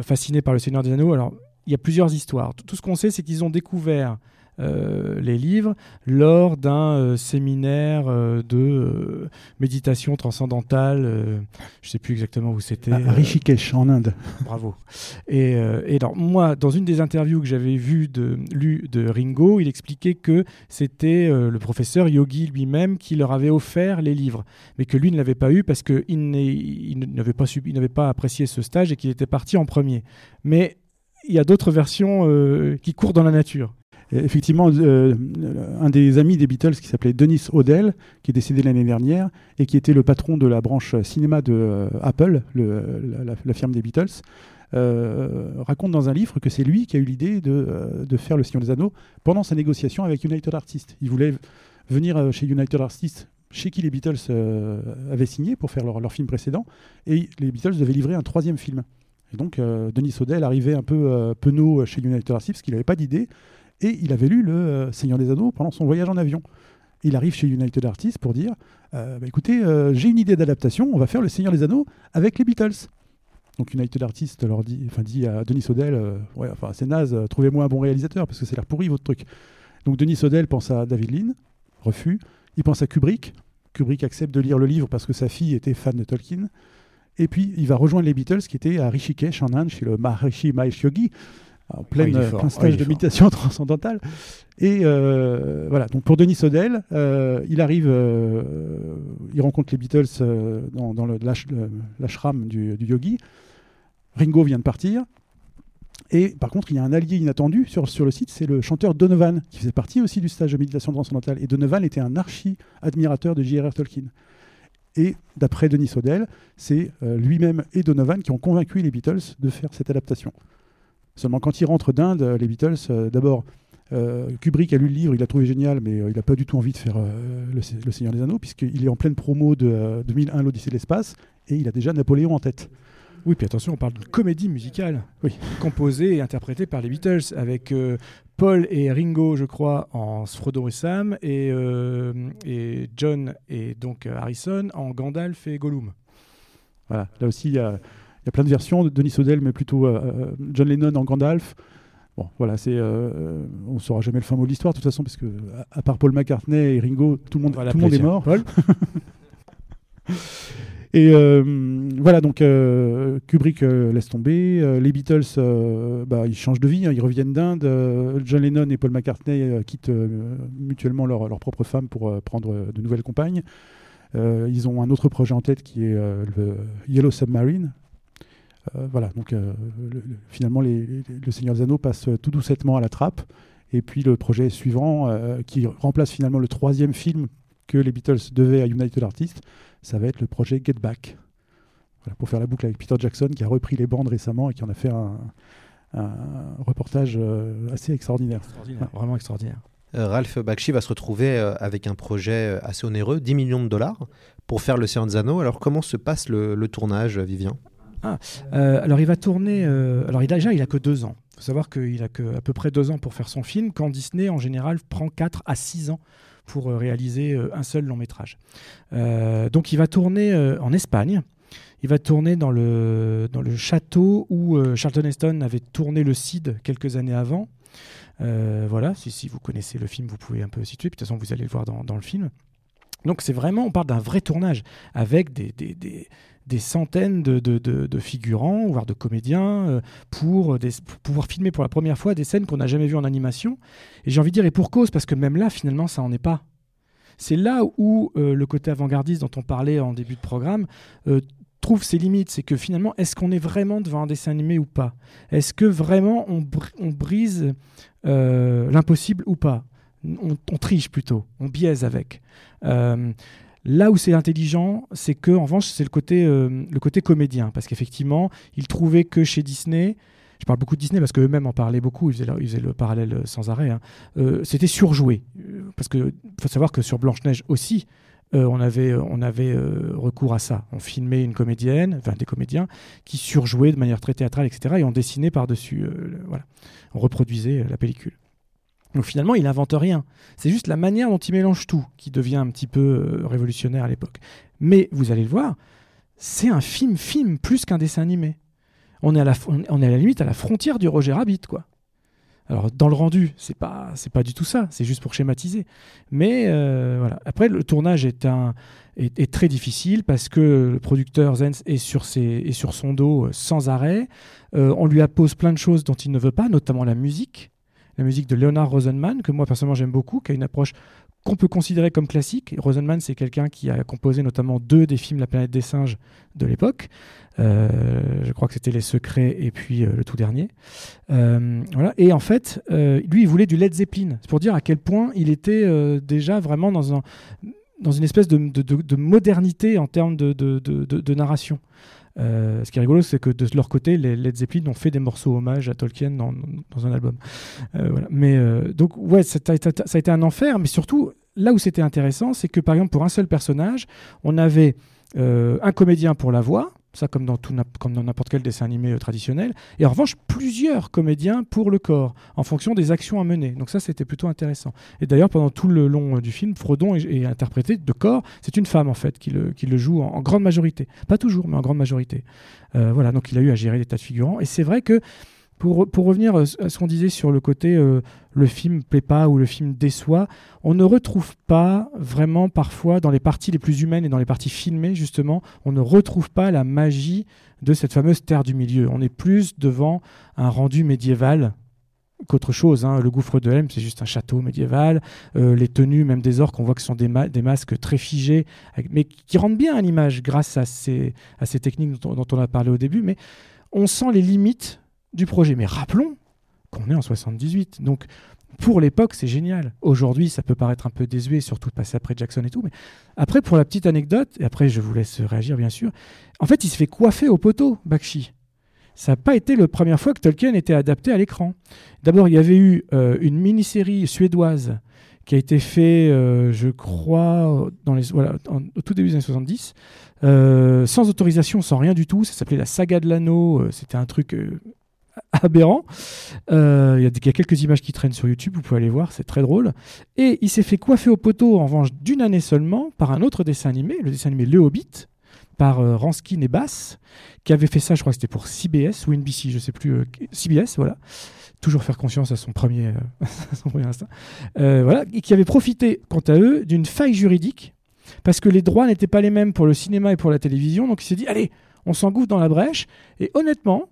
[SPEAKER 5] fascinés par le Seigneur des Anneaux, alors il y a plusieurs histoires. Tout ce qu'on sait, c'est qu'ils ont découvert euh, les livres lors d'un euh, séminaire euh, de méditation transcendantale. je sais plus exactement où c'était.
[SPEAKER 6] À Rishikesh, en Inde.
[SPEAKER 5] Bravo. Et, et alors, moi, dans une des interviews que j'avais vues de, lues de Ringo, il expliquait que c'était le professeur Yogi lui-même qui leur avait offert les livres, mais que lui ne l'avait pas eu parce qu'il n'avait pas, il apprécié ce stage et qu'il était parti en premier. Mais il y a d'autres versions euh, qui courent dans la nature.
[SPEAKER 6] Et Effectivement, euh, un des amis des Beatles qui s'appelait Denis Odell, qui est décédé l'année dernière et qui était le patron de la branche cinéma de euh, Apple, le- la, firme des Beatles, euh, raconte dans un livre que c'est lui qui a eu l'idée de, euh, faire Le Seigneur des Anneaux pendant sa négociation avec United Artists. Il voulait venir euh, chez United Artists, chez qui les Beatles euh, avaient signé pour faire leur, film précédent, et les Beatles devaient livrer un troisième film. Et donc, euh, Denis Odell arrivait un peu euh, penaud chez United Artists parce qu'il n'avait pas d'idée. Et il avait lu Le euh, Seigneur des Anneaux pendant son voyage en avion. Il arrive chez United Artists pour dire euh, bah, écoutez, euh, j'ai une idée d'adaptation, on va faire Le Seigneur des Anneaux avec les Beatles. Donc United Artists leur dit, enfin, dit à Denis Odell ouais, enfin, c'est naze, trouvez-moi un bon réalisateur parce que c'est l'air pourri votre truc. Donc Denis Odell pense à David Lean, refus. Il pense à Kubrick. Kubrick accepte de lire le livre parce que sa fille était fan de Tolkien. Et puis il va rejoindre les Beatles qui étaient à Rishikesh en Inde chez le Maharishi Mahesh Yogi en plein,
[SPEAKER 5] Ah,
[SPEAKER 6] euh,
[SPEAKER 5] fort.
[SPEAKER 6] plein
[SPEAKER 5] Ah,
[SPEAKER 6] stage de méditation transcendantale. Et euh, voilà, donc pour Denis Odell, euh, il arrive, euh, il rencontre les Beatles dans, le- l'ashram du, du yogi. Ringo vient de partir. Et par contre, il y a un allié inattendu sur, sur le site, c'est le chanteur Donovan, qui faisait partie aussi du stage de méditation transcendantale. Et Donovan était un archi-admirateur de J.R.R. Tolkien. Et d'après Denis Odell, c'est lui-même et Donovan qui ont convaincu les Beatles de faire cette adaptation. Seulement quand ils rentrent d'Inde, euh, les Beatles, euh, d'abord, euh, Kubrick a lu le livre, il l'a trouvé génial, mais il n'a pas du tout envie de faire le, Se- le Seigneur des Anneaux, puisqu'il est en pleine promo de euh, 2001, l'Odyssée de l'espace, et il a déjà Napoléon en tête.
[SPEAKER 5] Oui, puis attention, on parle d'une comédie musicale
[SPEAKER 6] Oui.
[SPEAKER 5] composée et interprétée par les Beatles avec euh, Paul et Ringo, je crois, en Frodo et Sam et, euh, et John et donc Harrison en Gandalf et Gollum.
[SPEAKER 6] Voilà, là aussi, il y a, y a plein de versions de Denis Odell, mais plutôt euh, euh, John Lennon en Gandalf. Bon, voilà, c'est, euh, on ne saura jamais le fin mot de l'histoire, de toute façon, parce que à, à part Paul McCartney et Ringo, tout le monde, tout le monde est mort.
[SPEAKER 5] Paul.
[SPEAKER 6] Et euh, voilà, donc euh, Kubrick laisse tomber. Les Beatles, bah, ils changent de vie, hein, ils reviennent d'Inde. John Lennon et Paul McCartney quittent mutuellement leur, leur propre femme pour prendre de nouvelles compagnes. Ils ont un autre projet en tête qui est le Yellow Submarine. Euh, voilà, donc euh, le- le- finalement, les- les- le Seigneur des Anneaux passe tout doucettement à la trappe. Et puis le projet suivant, euh, qui remplace finalement le troisième film que les Beatles devaient à United Artists, ça va être le projet Get Back. Voilà, pour faire la boucle avec Peter Jackson, qui a repris les bandes récemment et qui en a fait un, un reportage euh, assez extraordinaire.
[SPEAKER 5] Extraordinaire, Vraiment extraordinaire.
[SPEAKER 3] Euh, Ralph Bakshi va se retrouver euh, avec un projet euh, assez onéreux, 10 millions de dollars, pour faire le Seigneur des Anneaux. Alors comment se passe le, le tournage, Vivien?
[SPEAKER 5] Euh, alors il va tourner. euh, alors il a, déjà, il a que deux ans. Il faut savoir qu'il a que à peu près deux ans pour faire son film, quand Disney en général prend 4 à 6 ans pour euh, réaliser un seul long métrage. Donc il va tourner en Espagne. Il va tourner dans le, dans le château où Charlton Heston avait tourné le Cid quelques années avant. Voilà, si, si vous connaissez le film, vous pouvez un peu situer. Puis, de toute façon, vous allez le voir dans, dans le film. Donc c'est vraiment, on parle d'un vrai tournage avec des, des, des, des centaines de, de, de- figurants, voire de comédiens, euh, pour, pouvoir filmer pour la première fois des scènes qu'on n'a jamais vues en animation. Et j'ai envie de dire, et pour cause, parce que même là, finalement, ça n'en est pas. C'est là où euh, le côté avant-gardiste dont on parlait en début de programme euh, trouve ses limites. C'est que finalement, est-ce qu'on est vraiment devant un dessin animé ou pas? Est-ce que vraiment on, on brise l'impossible ou pas? On, triche plutôt, on biaise avec. Là où c'est intelligent, c'est que en revanche, c'est le côté, euh, le côté comédien, parce qu'effectivement, il trouvait que chez Disney, je parle beaucoup de Disney parce qu'eux-mêmes en parlaient beaucoup, ils faisaient, le- ils le parallèle sans arrêt, hein, euh, c'était surjoué. Euh, Parce qu'il faut savoir que sur Blanche-Neige aussi, euh, on avait, euh, recours à ça. On filmait une comédienne, enfin des comédiens, qui surjouaient de manière très théâtrale, etc. Et on dessinait par-dessus, euh, voilà. On reproduisait euh, la pellicule. Donc finalement, il n'invente rien. C'est juste la manière dont il mélange tout qui devient un petit peu euh, révolutionnaire à l'époque. Mais vous allez le voir, c'est un film-film plus qu'un dessin animé. On est, à la, limite à la frontière du Roger Rabbit, quoi. Alors dans le rendu, c'est pas pas du tout ça, c'est juste pour schématiser. Mais euh, voilà. Après le tournage est très difficile parce que le producteur Zenz est sur son dos euh, sans arrêt. On lui appose plein de choses dont il ne veut pas, notamment la musique, la musique de Leonard Rosenman que moi personnellement j'aime beaucoup, qui a une approche qu'on peut considérer comme classique. Rosenman, c'est quelqu'un qui a composé notamment deux des films La planète des singes de l'époque. Euh, je crois que c'était Les Secrets et puis euh, le tout dernier. Euh, voilà. Et en fait, lui, il voulait du Led Zeppelin. C'est pour dire à quel point il était déjà vraiment dans, un, dans une espèce de, de- de- de modernité en termes de narration. Euh, ce qui est rigolo, c'est que de leur côté, les Led Zeppelin ont fait des morceaux hommage à Tolkien dans, un album. Euh. Mais euh, donc, ouais, ça a, été- un enfer, mais surtout, là où c'était intéressant, c'est que par exemple, pour un seul personnage, on avait un comédien pour la voix, ça comme dans, tout, comme n'importe quel dessin animé euh, traditionnel, et en revanche, plusieurs comédiens pour le corps, en fonction des actions à mener. Donc ça, c'était plutôt intéressant. Et d'ailleurs, pendant tout le long euh, du film, Frodon est, interprété de corps, c'est une femme en fait qui le, joue en, en grande majorité. Pas toujours, mais en grande majorité. Euh, voilà, donc il a eu à gérer des tas de figurants. Et c'est vrai que pour, pour revenir euh, à ce qu'on disait sur le côté euh, le film plaît pas ou le film déçoit, on ne retrouve pas vraiment parfois dans les parties les plus humaines et dans les parties filmées justement, on ne retrouve pas la magie de cette fameuse terre du milieu. On est plus devant un rendu médiéval qu'autre chose. hein. Le gouffre de Helm, c'est juste un château médiéval. Euh, les tenues, même des orques, on voit que ce sont des, ma- des masques très figés, mais qui rendent bien à l'image grâce à ces, techniques dont on a parlé au début. Mais on sent les limites du projet. Mais rappelons qu'on est en 78. Donc, pour l'époque, c'est génial. Aujourd'hui, ça peut paraître un peu désuet, surtout de passer après Jackson et tout. Mais après, pour la petite anecdote, et après, je vous laisse réagir, bien sûr. En fait, il se fait coiffer au poteau, Bakshi. Ça n'a pas été la première fois que Tolkien était adapté à l'écran. D'abord, il y avait eu euh, une mini-série suédoise qui a été faite, euh, je crois, dans les, voilà, au tout début des années 70, euh, sans autorisation, sans rien du tout. Ça s'appelait La Saga de l'Anneau. C'était un truc aberrant. Euh, Il y, a quelques images qui traînent sur YouTube, vous pouvez aller voir, c'est très drôle. Et il s'est fait coiffer au poteau, en revanche, d'une année seulement, par un autre dessin animé, le dessin animé Le Hobbit, par euh, Ranskin et Bass, qui avait fait ça, je crois que c'était pour CBS ou NBC, je sais plus, euh, CBS, voilà. Toujours faire conscience à son premier, euh, à son premier instinct. Voilà, et qui avait profité, quant à eux, d'une faille juridique, parce que les droits n'étaient pas les mêmes pour le cinéma et pour la télévision, donc il s'est dit, allez, on s'engouffre dans la brèche, et honnêtement,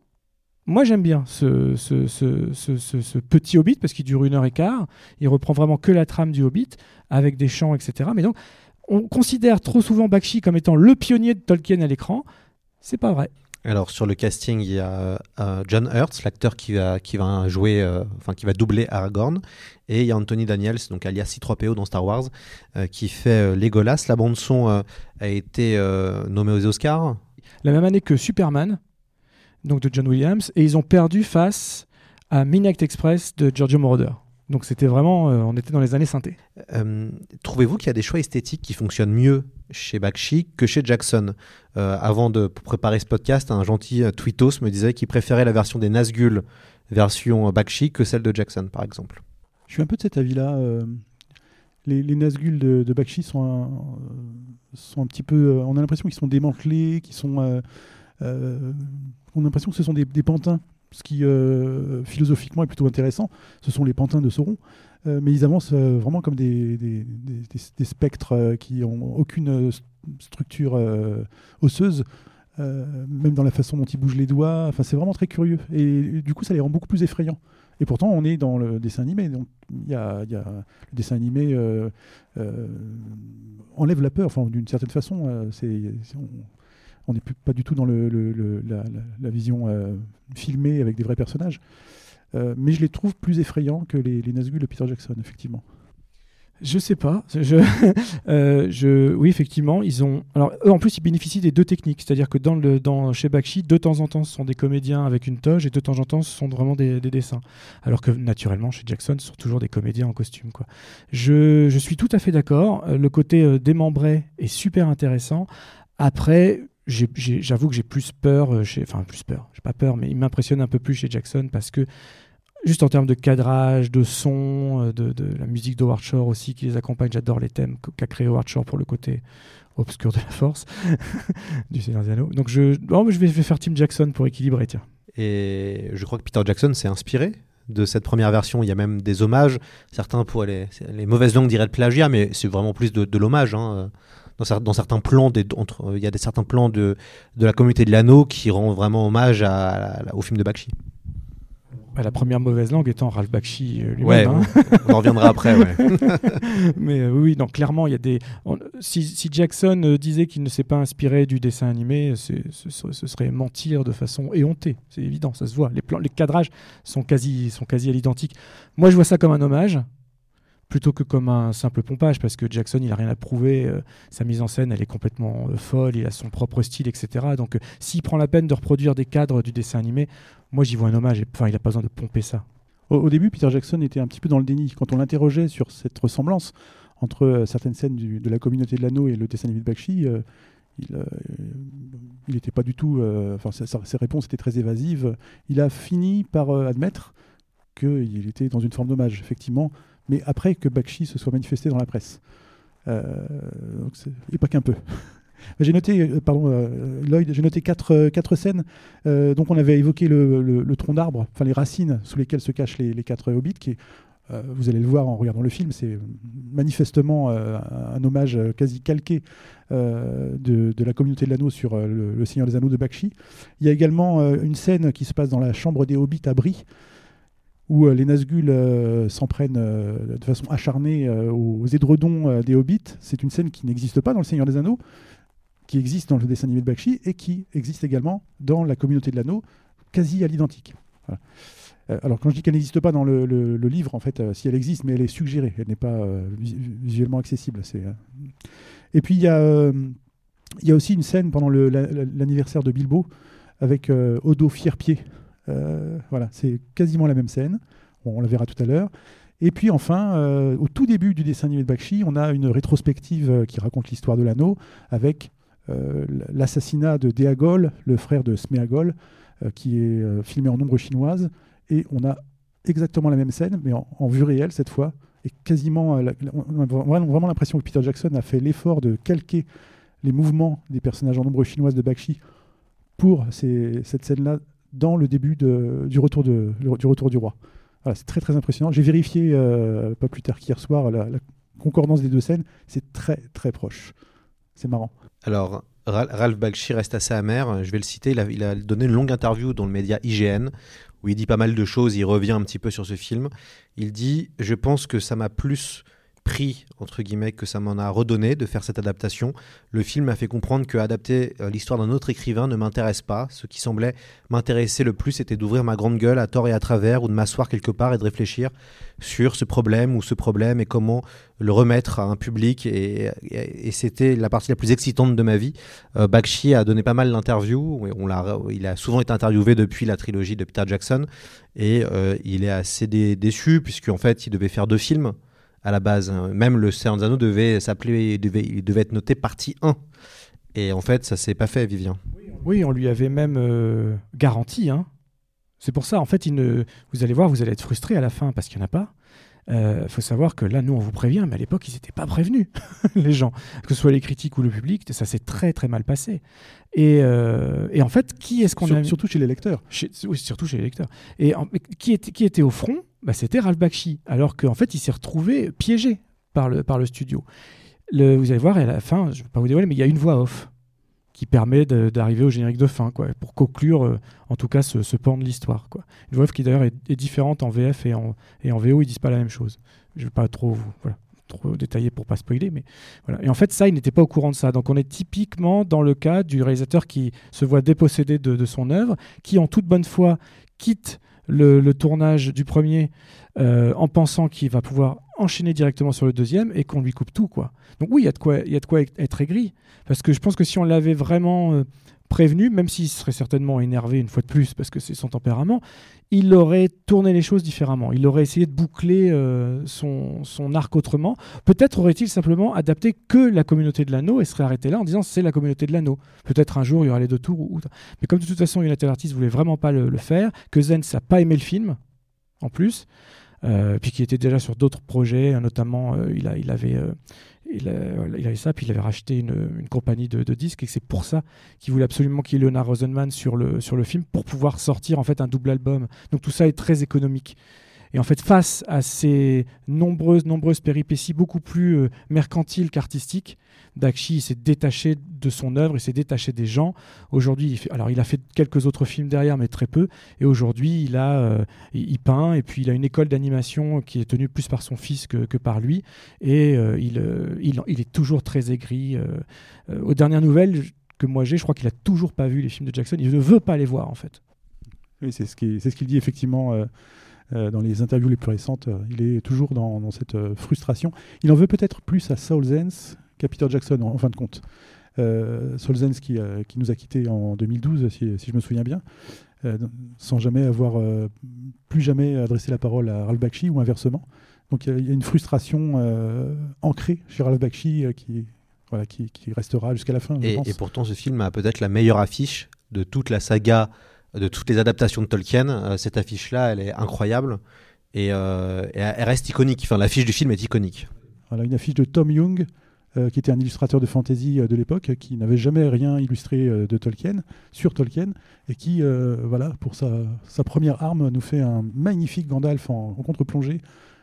[SPEAKER 5] moi j'aime bien ce, ce, ce, ce- ce- ce petit Hobbit, parce qu'il dure une heure et quart, il reprend vraiment que la trame du Hobbit, avec des chants, etc. Mais donc, on considère trop souvent Bakshi comme étant le pionnier de Tolkien à l'écran, c'est pas vrai.
[SPEAKER 3] Alors sur le casting, il y a euh, John Hurt, l'acteur qui va, qui va jouer, euh, enfin qui va doubler Aragorn, et il y a Anthony Daniels, donc alias C3PO dans Star Wars, euh, qui fait Legolas. La bande son a été nommée aux Oscars.
[SPEAKER 5] La même année que Superman, donc de John Williams, et ils ont perdu face à Midnight Express de Giorgio Moroder. Donc c'était vraiment, euh, on était dans les années synthé.
[SPEAKER 3] Euh, Trouvez-vous qu'il y a des choix esthétiques qui fonctionnent mieux chez Bakshi que chez Jackson? Euh, Avant de préparer ce podcast, un gentil euh, tweetos me disait qu'il préférait la version des Nazgûl version Bakshi que celle de Jackson, par exemple.
[SPEAKER 6] Je suis un peu de cet avis-là. les, les Nazgûl de, de Bakshi sont un, sont un petit peu. on a l'impression qu'ils sont démantelés, qu'ils sont. Euh, on a l'impression que ce sont des, pantins, ce qui euh, philosophiquement est plutôt intéressant. Ce sont les pantins de Sauron. Euh, mais ils avancent vraiment comme des, spectres qui n'ont aucune st- structure osseuse, même dans la façon dont ils bougent les doigts. Enfin, c'est vraiment très curieux. Et, du coup, ça les rend beaucoup plus effrayants. Et pourtant, on est dans le dessin animé. Donc, il y le dessin animé enlève la peur. Enfin, d'une certaine façon, on- n'est pas du tout dans la, vision euh, filmée avec des vrais personnages. Euh, mais je les trouve plus effrayants que les, les Nazgûl de Peter Jackson, effectivement.
[SPEAKER 5] Je sais pas. Je, euh, oui, effectivement, ils ont. Alors, eux, en plus, ils bénéficient des deux techniques. C'est-à-dire que dans chez Bakshi, de temps en temps, ce sont des comédiens avec une toge et de temps en temps, ce sont vraiment des, des dessins. Alors que, naturellement, chez Jackson, ce sont toujours des comédiens en costume. Je, suis tout à fait d'accord. Le côté euh, démembré est super intéressant. Après, j'avoue que j'ai plus peur. euh, enfin, plus peur. J'ai pas peur, mais il m'impressionne un peu plus chez Jackson parce que juste en termes de cadrage, de son, euh, de, la musique d'Howard Shore aussi qui les accompagne. J'adore les thèmes qu- qu'a créé Howard Shore pour le côté obscur de la force du Seigneur des Anneaux. Donc je, bon, je, vais, faire Tim Jackson pour équilibrer, tiens.
[SPEAKER 3] Et je crois que Peter Jackson s'est inspiré de cette première version. Il y a même des hommages. Certains pour les, les mauvaises langues diraient de plagiat, mais c'est vraiment plus de, de l'hommage. hein. Dans, cer- dans certains plans, des, entre, il y a des certains plans de, de la communauté de l'anneau qui rend vraiment hommage à, à- au film de Bakshi.
[SPEAKER 5] Bah, la première mauvaise langue étant Ralph Bakshi euh, lui-même.
[SPEAKER 3] Ouais,
[SPEAKER 5] hein.
[SPEAKER 3] on en reviendra après. Ouais.
[SPEAKER 5] Mais euh, oui, donc clairement, il y a des. on- si, si Jackson euh, disait qu'il ne s'est pas inspiré du dessin animé, c'est- ce, serait- ce serait mentir de façon éhontée. C'est évident, ça se voit. Les, plans, les cadrages sont quasi, sont quasi à l'identique. Moi, je vois ça comme un hommage plutôt que comme un simple pompage parce que Jackson il a rien à prouver euh, sa mise en scène elle est complètement euh, folle il a son propre style etc donc euh, s'il prend la peine de reproduire des cadres du dessin animé moi j'y vois un hommage enfin il a pas besoin de pomper ça
[SPEAKER 6] Au, début, Peter Jackson était un petit peu dans le déni. Quand on l'interrogeait sur cette ressemblance entre certaines scènes de la communauté de l'anneau et le dessin animé de Bakshi, il n'était pas du tout. Enfin, ses réponses étaient très évasives. Il a fini par euh, admettre qu'il était dans une forme d'hommage, effectivement, mais après que Bakshi se soit manifesté dans la presse. Euh, donc et pas qu'un peu. J'ai noté, euh, pardon, euh, j'ai noté quatre, euh, quatre scènes. Donc on avait évoqué le, le- tronc d'arbre, enfin les racines sous lesquelles se cachent les, les quatre hobbits, qui vous allez le voir en regardant le film, c'est manifestement un hommage quasi calqué de, de la communauté de l'anneau sur le, le Seigneur des Anneaux de Bakshi. Il y a également une scène qui se passe dans la chambre des hobbits à Brie, où euh, les Nazgûl euh, s'en prennent euh, de façon acharnée aux édredons des hobbits. C'est une scène qui n'existe pas dans le Seigneur des Anneaux, qui existe dans le dessin animé de Bakshi et qui existe également dans la communauté de l'anneau, quasi à l'identique. Alors quand je dis qu'elle n'existe pas dans le, livre, en fait, si elle existe, mais elle est suggérée, elle n'est pas vis- visuellement accessible. Et puis il y, a, aussi une scène pendant l'anniversaire de Bilbo avec Odo Fierpied. Euh, voilà, c'est quasiment la même scène. On, la verra tout à l'heure. Et puis enfin, euh, au tout début du dessin animé de Bakshi, on a une rétrospective euh, qui raconte l'histoire de l'anneau avec l'assassinat de Déagol, le frère de Sméagol, qui est filmé en ombre chinoise. Et on a exactement la même scène, mais en, vue réelle cette fois. Et quasiment, on a vraiment l'impression que Peter Jackson a fait l'effort de calquer les mouvements des personnages en ombre chinoise de Bakshi pour cette scène-là dans le début du, retour du roi. C'est très très impressionnant. J'ai vérifié euh, pas plus tard qu'hier soir la, concordance des deux scènes. C'est très très proche. C'est marrant.
[SPEAKER 3] Alors, Ra- Ralph Bakshi reste assez amer. Je vais le citer. Il a, il a donné une longue interview dans le média IGN où il dit pas mal de choses. Il revient un petit peu sur ce film. Il dit Je pense que ça m'a plus pris, entre guillemets, que ça m'en a redonné de faire cette adaptation. Le film m'a fait comprendre que adapter euh, l'histoire d'un autre écrivain ne m'intéresse pas. Ce qui semblait m'intéresser le plus, c'était d'ouvrir ma grande gueule à tort et à travers ou de m'asseoir quelque part et de réfléchir sur ce problème ou ce problème et comment le remettre à un public. Et, c'était la partie la plus excitante de ma vie. Euh, Bakshi a donné pas mal d'interviews. il a souvent été interviewé depuis la trilogie de Peter Jackson. Et euh, il est assez dé- déçu, puisqu'en fait, il devait faire deux films à la base. Même le Seigneur des Anneaux devait s'appeler, devait, il devait être noté partie 1. Et en fait, ça s'est pas fait, Vivien.
[SPEAKER 5] Oui, on lui avait même euh, garanti. Hein. C'est pour ça, en fait, il ne... vous allez voir, vous allez être frustré à la fin parce qu'il n'y en a pas. Il faut savoir que là, nous, on vous prévient, mais à l'époque, ils n'étaient pas prévenus, les gens. Que ce soit les critiques ou le public, ça s'est très, très mal passé. Et, euh, et en fait, qui est-ce qu'on
[SPEAKER 6] Sur-
[SPEAKER 5] a
[SPEAKER 6] Surtout chez les lecteurs.
[SPEAKER 5] Chez- oui, surtout chez les lecteurs. Et en- qui, était, qui était au front bah, C'était Ralph Bakshi. Alors qu'en fait, il s'est retrouvé piégé par le, par le studio. Vous allez voir, à la fin, je ne vais pas vous dévoiler, mais il y a une voix off qui permet d'arriver au générique de fin, quoi, pour conclure, euh, en tout cas, ce, ce pan de l'histoire. Une voix off qui d'ailleurs est, différente en VF et en, et en VO, ils disent pas la même chose. Je ne vais pas trop, voilà, trop détailler pour pas spoiler, mais voilà. Et en fait, ça, il n'était pas au courant de ça. Donc, on est typiquement dans le cas du réalisateur qui se voit dépossédé de son œuvre, qui, en toute bonne foi, quitte le, tournage du premier euh, en pensant qu'il va pouvoir enchaîner directement sur le deuxième et qu'on lui coupe tout, quoi. Donc oui, il y a de quoi, y a de quoi être aigri, parce que je pense que si on l'avait vraiment euh, prévenu, même s'il serait certainement énervé une fois de plus, parce que c'est son tempérament, il aurait tourné les choses différemment. Il aurait essayé de boucler euh, son, arc autrement. Peut-être aurait-il simplement adapté que la communauté de l'anneau et serait arrêté là en disant c'est la communauté de l'anneau. Peut-être un jour il y aura les deux tours. Ou... Mais comme de toute façon United Artists voulait vraiment pas le, faire, que Zen n'a pas aimé le film en plus, euh, puis qui était déjà sur d'autres projets, notamment euh, il avait il, il, avait ça, puis il avait racheté une, compagnie de, de, disques, et c'est pour ça qu'il voulait absolument qu'il y ait Leonard Rosenman sur le, sur le film, pour pouvoir sortir en fait un double album. Donc tout ça est très économique. Et en fait, face à ces nombreuses, nombreuses péripéties beaucoup plus euh, mercantiles qu'artistiques, Dakshi s'est détaché de son œuvre, il s'est détaché des gens. Aujourd'hui, il, alors il a fait quelques autres films derrière, mais très peu. Et aujourd'hui, il a, euh, il, peint et puis il a une école d'animation qui est tenue plus par son fils que, par lui. Et euh, il, il, il, est toujours très aigri. Aux dernières nouvelles que moi j'ai, je crois qu'il a toujours pas vu les films de Jackson. Il ne veut pas les voir en fait.
[SPEAKER 6] Oui, c'est ce qu'il ce qu'il dit effectivement. Euh, dans les interviews les plus récentes, euh, il est toujours dans, dans cette euh, frustration. Il en veut peut-être plus à Saul Zens qu'à Peter Jackson, en, en, fin de compte. Saul Zens qui, qui, nous a quittés en 2012, si, si je me souviens bien, sans jamais avoir plus jamais adressé la parole à Ralph Bakshi ou inversement. Donc il y, y, a une frustration ancrée chez Ralph Bakshi qui, voilà, qui, qui, restera jusqu'à la fin.
[SPEAKER 3] Et, et, pourtant, ce film a peut-être la meilleure affiche de toute la saga de toutes les adaptations de Tolkien. Euh, cette affiche-là, elle est incroyable et, euh, et, elle reste iconique. Enfin, l'affiche du film est iconique.
[SPEAKER 6] Voilà, une affiche de Tom Young, euh, qui était un illustrateur de fantasy de l'époque, qui n'avait jamais rien illustré de Tolkien, sur Tolkien, et qui, voilà, pour sa, première arme, nous fait un magnifique Gandalf en, contre-plongée,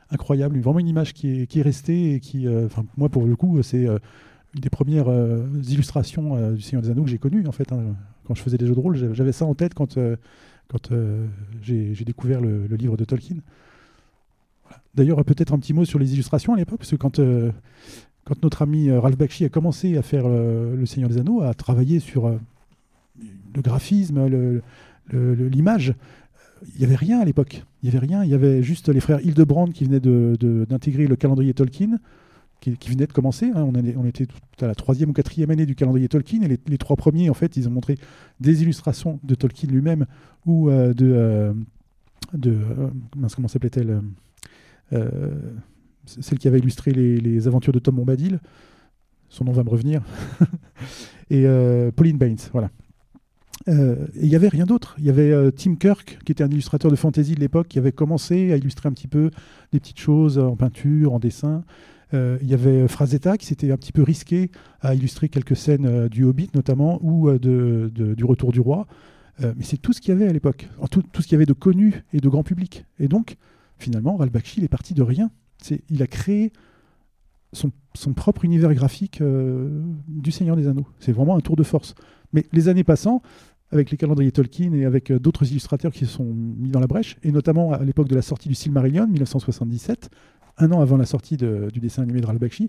[SPEAKER 6] incroyable, vraiment une image qui est, restée et qui, moi, pour le coup, c'est une des premières illustrations du Seigneur des Anneaux que j'ai connues, en fait. Hein quand je faisais des jeux de rôle, j'avais ça en tête quand, euh, quand euh, j'ai découvert le, livre de Tolkien. D'ailleurs, peut-être un petit mot sur les illustrations à l'époque, parce que quand, euh, quand notre ami Ralph Bakshi a commencé à faire Le Seigneur des Anneaux, à travailler sur le graphisme, l'image, il n'y avait rien à l'époque. Il n'y avait rien. Il y avait juste les frères Hildebrand qui venaient d'intégrer le calendrier Tolkien qui, venait de commencer. Hein. On, était à la troisième ou quatrième année du calendrier Tolkien, les, trois premiers, en fait, ils ont montré des illustrations de Tolkien lui-même ou euh, de, euh, euh, comment s'appelait-elle Celle qui avait illustré les, aventures de Tom Bombadil. Son nom va me revenir. et Pauline Baines, voilà. Et il n'y avait rien d'autre. Il y avait Tim Kirk, qui était un illustrateur de fantasy de l'époque, qui avait commencé à illustrer un petit peu des petites choses en peinture, en dessin. Euh, il y avait Frazetta qui s'était un petit peu risqué à illustrer quelques scènes euh, du Hobbit notamment ou euh, de, du Retour du Roi. mais c'est tout ce qu'il y avait à l'époque, tout, ce qu'il y avait de connu et de grand public. Et donc, finalement, Ralph Bakshi, il est parti de rien. Il a créé son, son propre univers graphique du Seigneur des Anneaux. C'est vraiment un tour de force. Mais les années passant, avec les calendriers Tolkien et avec d'autres illustrateurs qui se sont mis dans la brèche, et notamment à l'époque de la sortie du Silmarillion, 1977, un an avant la sortie du dessin animé de Ralph Bakshi,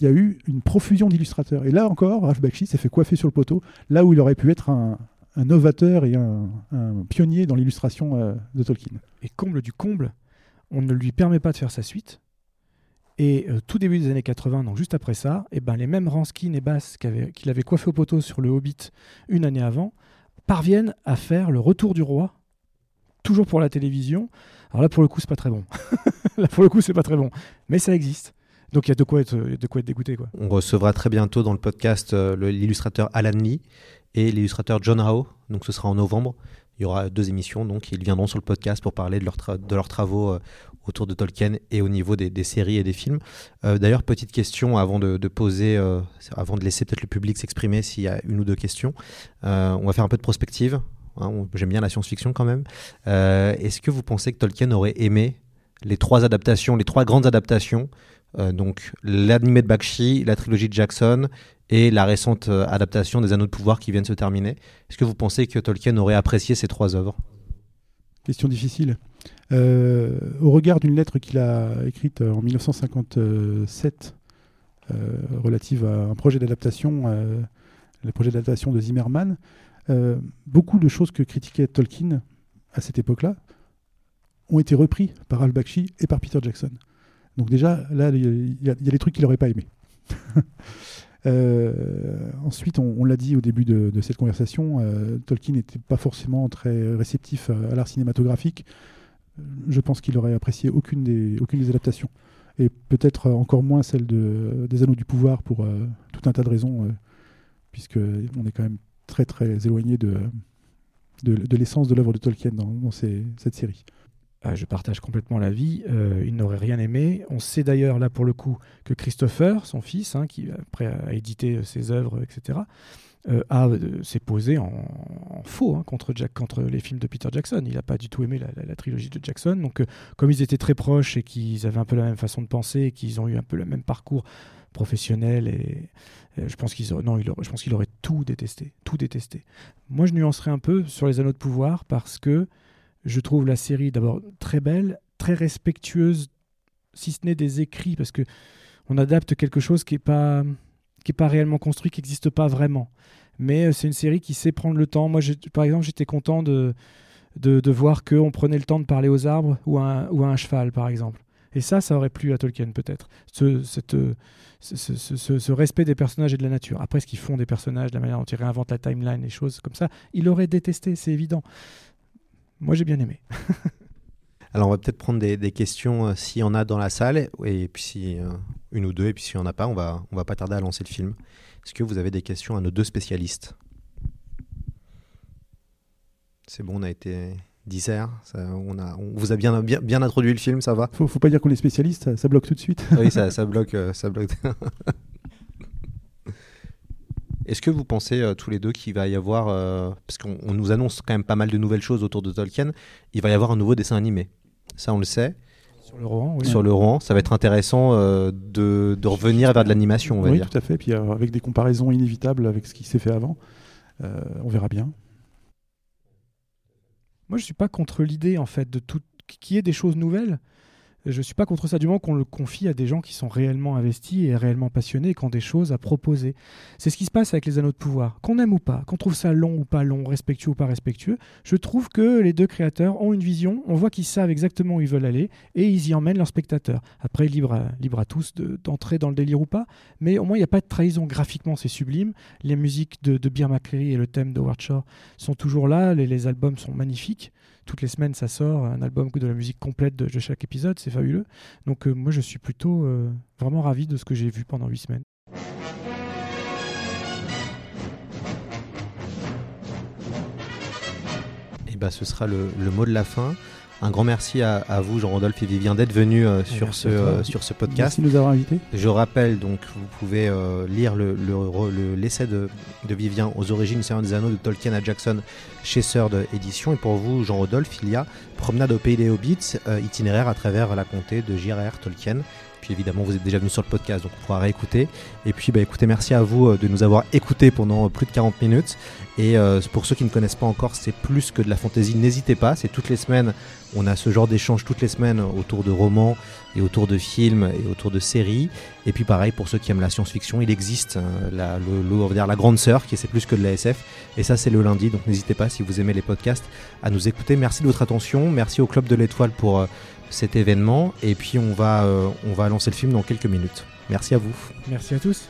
[SPEAKER 6] il y a eu une profusion d'illustrateurs. Et là encore, Ralph Bakshi s'est fait coiffer sur le poteau, là où il aurait pu être un, novateur et un, pionnier dans l'illustration euh, de Tolkien.
[SPEAKER 5] Et comble du comble, on ne lui permet pas de faire sa suite. Et euh, tout début des années 80, donc juste après ça, et eh ben, les mêmes Ranskin et Bass qu'il avait, avait coiffé au poteau sur le Hobbit une année avant, parviennent à faire le retour du roi, toujours pour la télévision, alors là, pour le coup, c'est pas très bon. pour le coup, c'est pas très bon. Mais ça existe. Donc il y a de quoi être, de quoi être dégoûté.
[SPEAKER 3] On recevra très bientôt dans le podcast euh, l'illustrateur Alan Lee et l'illustrateur John Howe. Donc ce sera en novembre. Il y aura deux émissions. Donc ils viendront sur le podcast pour parler de, leur de leurs travaux euh, autour de Tolkien et au niveau des, des séries et des films. Euh, D'ailleurs, petite question avant de, poser, avant de laisser peut-être le public s'exprimer s'il y a une ou deux questions. On va faire un peu de prospective. Hein, J'aime bien la science-fiction quand même. Est-ce que vous pensez que Tolkien aurait aimé les trois adaptations, les trois grandes adaptations euh, donc l'animé de Bakshi, la trilogie de Jackson et la récente euh, adaptation des Anneaux de pouvoir qui viennent se terminer. Est-ce que vous pensez que Tolkien aurait apprécié ces trois œuvres?
[SPEAKER 6] Question difficile. Euh, au regard d'une lettre qu'il a écrite en 1957 euh, relative à un projet d'adaptation, le projet d'adaptation de Zimmerman, beaucoup de choses que critiquait Tolkien à cette époque-là ont été repris par Al Bakshi et par Peter Jackson. Donc déjà, là, il y, a des trucs qu'il n'aurait pas aimé. euh, ensuite, on, on l'a dit au début de, cette conversation, euh, Tolkien n'était pas forcément très réceptif à, l'art cinématographique. Je pense qu'il aurait apprécié aucune des, adaptations. Et peut-être encore moins celle de, des Anneaux du Pouvoir pour euh, tout un tas de raisons, euh, puisqu'on est quand même très très éloigné de, l'essence de l'œuvre de Tolkien dans, cette série.
[SPEAKER 5] Euh, je partage complètement l'avis. Euh, il n'aurait rien aimé. On sait d'ailleurs, là pour le coup, que Christopher, son fils, hein, qui après a édité euh, ses œuvres, etc., euh, euh, s'est posé en, en faux hein, contre, Jack, contre les films de Peter Jackson. Il n'a pas du tout aimé la, trilogie de Jackson. Donc, euh, comme ils étaient très proches et qu'ils avaient un peu la même façon de penser et qu'ils ont eu un peu le même parcours professionnel, et, je pense qu'ils non, je pense qu'il aurait tout détesté, tout détesté. Moi, je nuancerais un peu sur les Anneaux de pouvoir parce que je trouve la série d'abord très belle, très respectueuse, si ce n'est des écrits, parce que on adapte quelque chose qui est pas qui est pas réellement construit, qui n'existe pas vraiment. Mais euh, c'est une série qui sait prendre le temps. Moi, par exemple, j'étais content de, de, de voir qu'on prenait le temps de parler aux arbres ou à un, cheval, par exemple. Et ça, ça aurait plu à Tolkien, peut-être. Euh, ce- ce respect des personnages et de la nature. Après, ce qu'ils font des personnages, la manière dont ils réinventent la timeline, les choses comme ça, il aurait détesté, c'est évident. Moi, j'ai bien aimé.
[SPEAKER 3] Alors, on va peut-être prendre des, des questions euh, s'il y en a dans la salle, et puis si euh, une ou deux, et puis s'il n'y en a pas, on va, on va pas tarder à lancer le film. Est-ce que vous avez des questions à nos deux spécialistes? C'est bon, on a été dissert, ça, on, a, on vous a bien, bien, bien introduit le film, ça va?
[SPEAKER 6] Faut, faut pas dire qu'on est spécialiste, ça, ça bloque tout de suite.
[SPEAKER 3] Oui, ça, ça bloque. euh, ça bloque. Est-ce que vous pensez euh, tous les deux qu'il va y avoir, euh, parce qu'on on nous annonce quand même pas mal de nouvelles choses autour de Tolkien, il va y avoir un nouveau dessin animé. Ça, on le sait.
[SPEAKER 5] Sur le Rohan, oui.
[SPEAKER 3] Sur le Rohan, ça va être intéressant euh, de, de revenir vers de l'animation, on va
[SPEAKER 6] oui,
[SPEAKER 3] dire.
[SPEAKER 6] tout à fait. Puis euh, avec des comparaisons inévitables avec ce qui s'est fait avant, euh, on verra bien.
[SPEAKER 5] Moi, je suis pas contre l'idée, en fait, de tout qu'il y ait des choses nouvelles. Je suis pas contre ça du moment qu'on le confie à des gens qui sont réellement investis et réellement passionnés et qui ont des choses à proposer. C'est ce qui se passe avec les anneaux de pouvoir. Qu'on aime ou pas, qu'on trouve ça long ou pas long, respectueux ou pas respectueux, je trouve que les deux créateurs ont une vision, on voit qu'ils savent exactement où ils veulent aller et ils y emmènent leurs spectateurs. Après, libre à, libre à tous de- d'entrer dans le délire ou pas, mais au moins il n'y a pas de trahison. Graphiquement, c'est sublime. Les musiques de, de Beer McCreary et le thème de Howard Shore sont toujours là, les albums sont magnifiques toutes les semaines ça sort un album de la musique complète de, chaque épisode, c'est fabuleux. Donc euh, moi je suis plutôt euh, vraiment ravi de ce que j'ai vu pendant huit semaines.
[SPEAKER 3] Et ben, ce sera le mot de la fin. Un grand merci à, à vous, Jean-Rodolphe et Vivien, d'être venus euh, sur, ce, euh, sur ce podcast.
[SPEAKER 6] Merci de nous avoir invités.
[SPEAKER 3] Je rappelle donc, vous pouvez euh, lire le- le- le- l'essai de, de Vivien aux origines du Seigneur des Anneaux de Tolkien à Jackson chez Sœur Édition. Et pour vous, Jean-Rodolphe, il y a Promenade au pays des Hobbits, euh, itinéraire à travers la comté de J.R.R. Tolkien. Puis évidemment, vous êtes déjà venu sur le podcast, donc on pourra réécouter. Et puis, bah, écoutez, merci à vous euh, de nous avoir écoutés pendant plus de 40 minutes. Et euh, pour ceux qui ne connaissent pas encore, c'est plus que de la fantaisie. N'hésitez pas, c'est toutes les semaines. On a ce genre d'échange toutes les semaines autour de romans et autour de films et autour de séries. Et puis pareil, pour ceux qui aiment la science-fiction, il existe euh, la, la grande sœur qui c'est plus que de la SF. Et ça, c'est le lundi. Donc n'hésitez pas, si vous aimez les podcasts, à nous écouter. Merci de votre attention. Merci au Club de l'Étoile pour euh, cet événement. Et puis on va, euh, on va lancer le film dans quelques minutes. Merci à vous.
[SPEAKER 5] Merci à tous.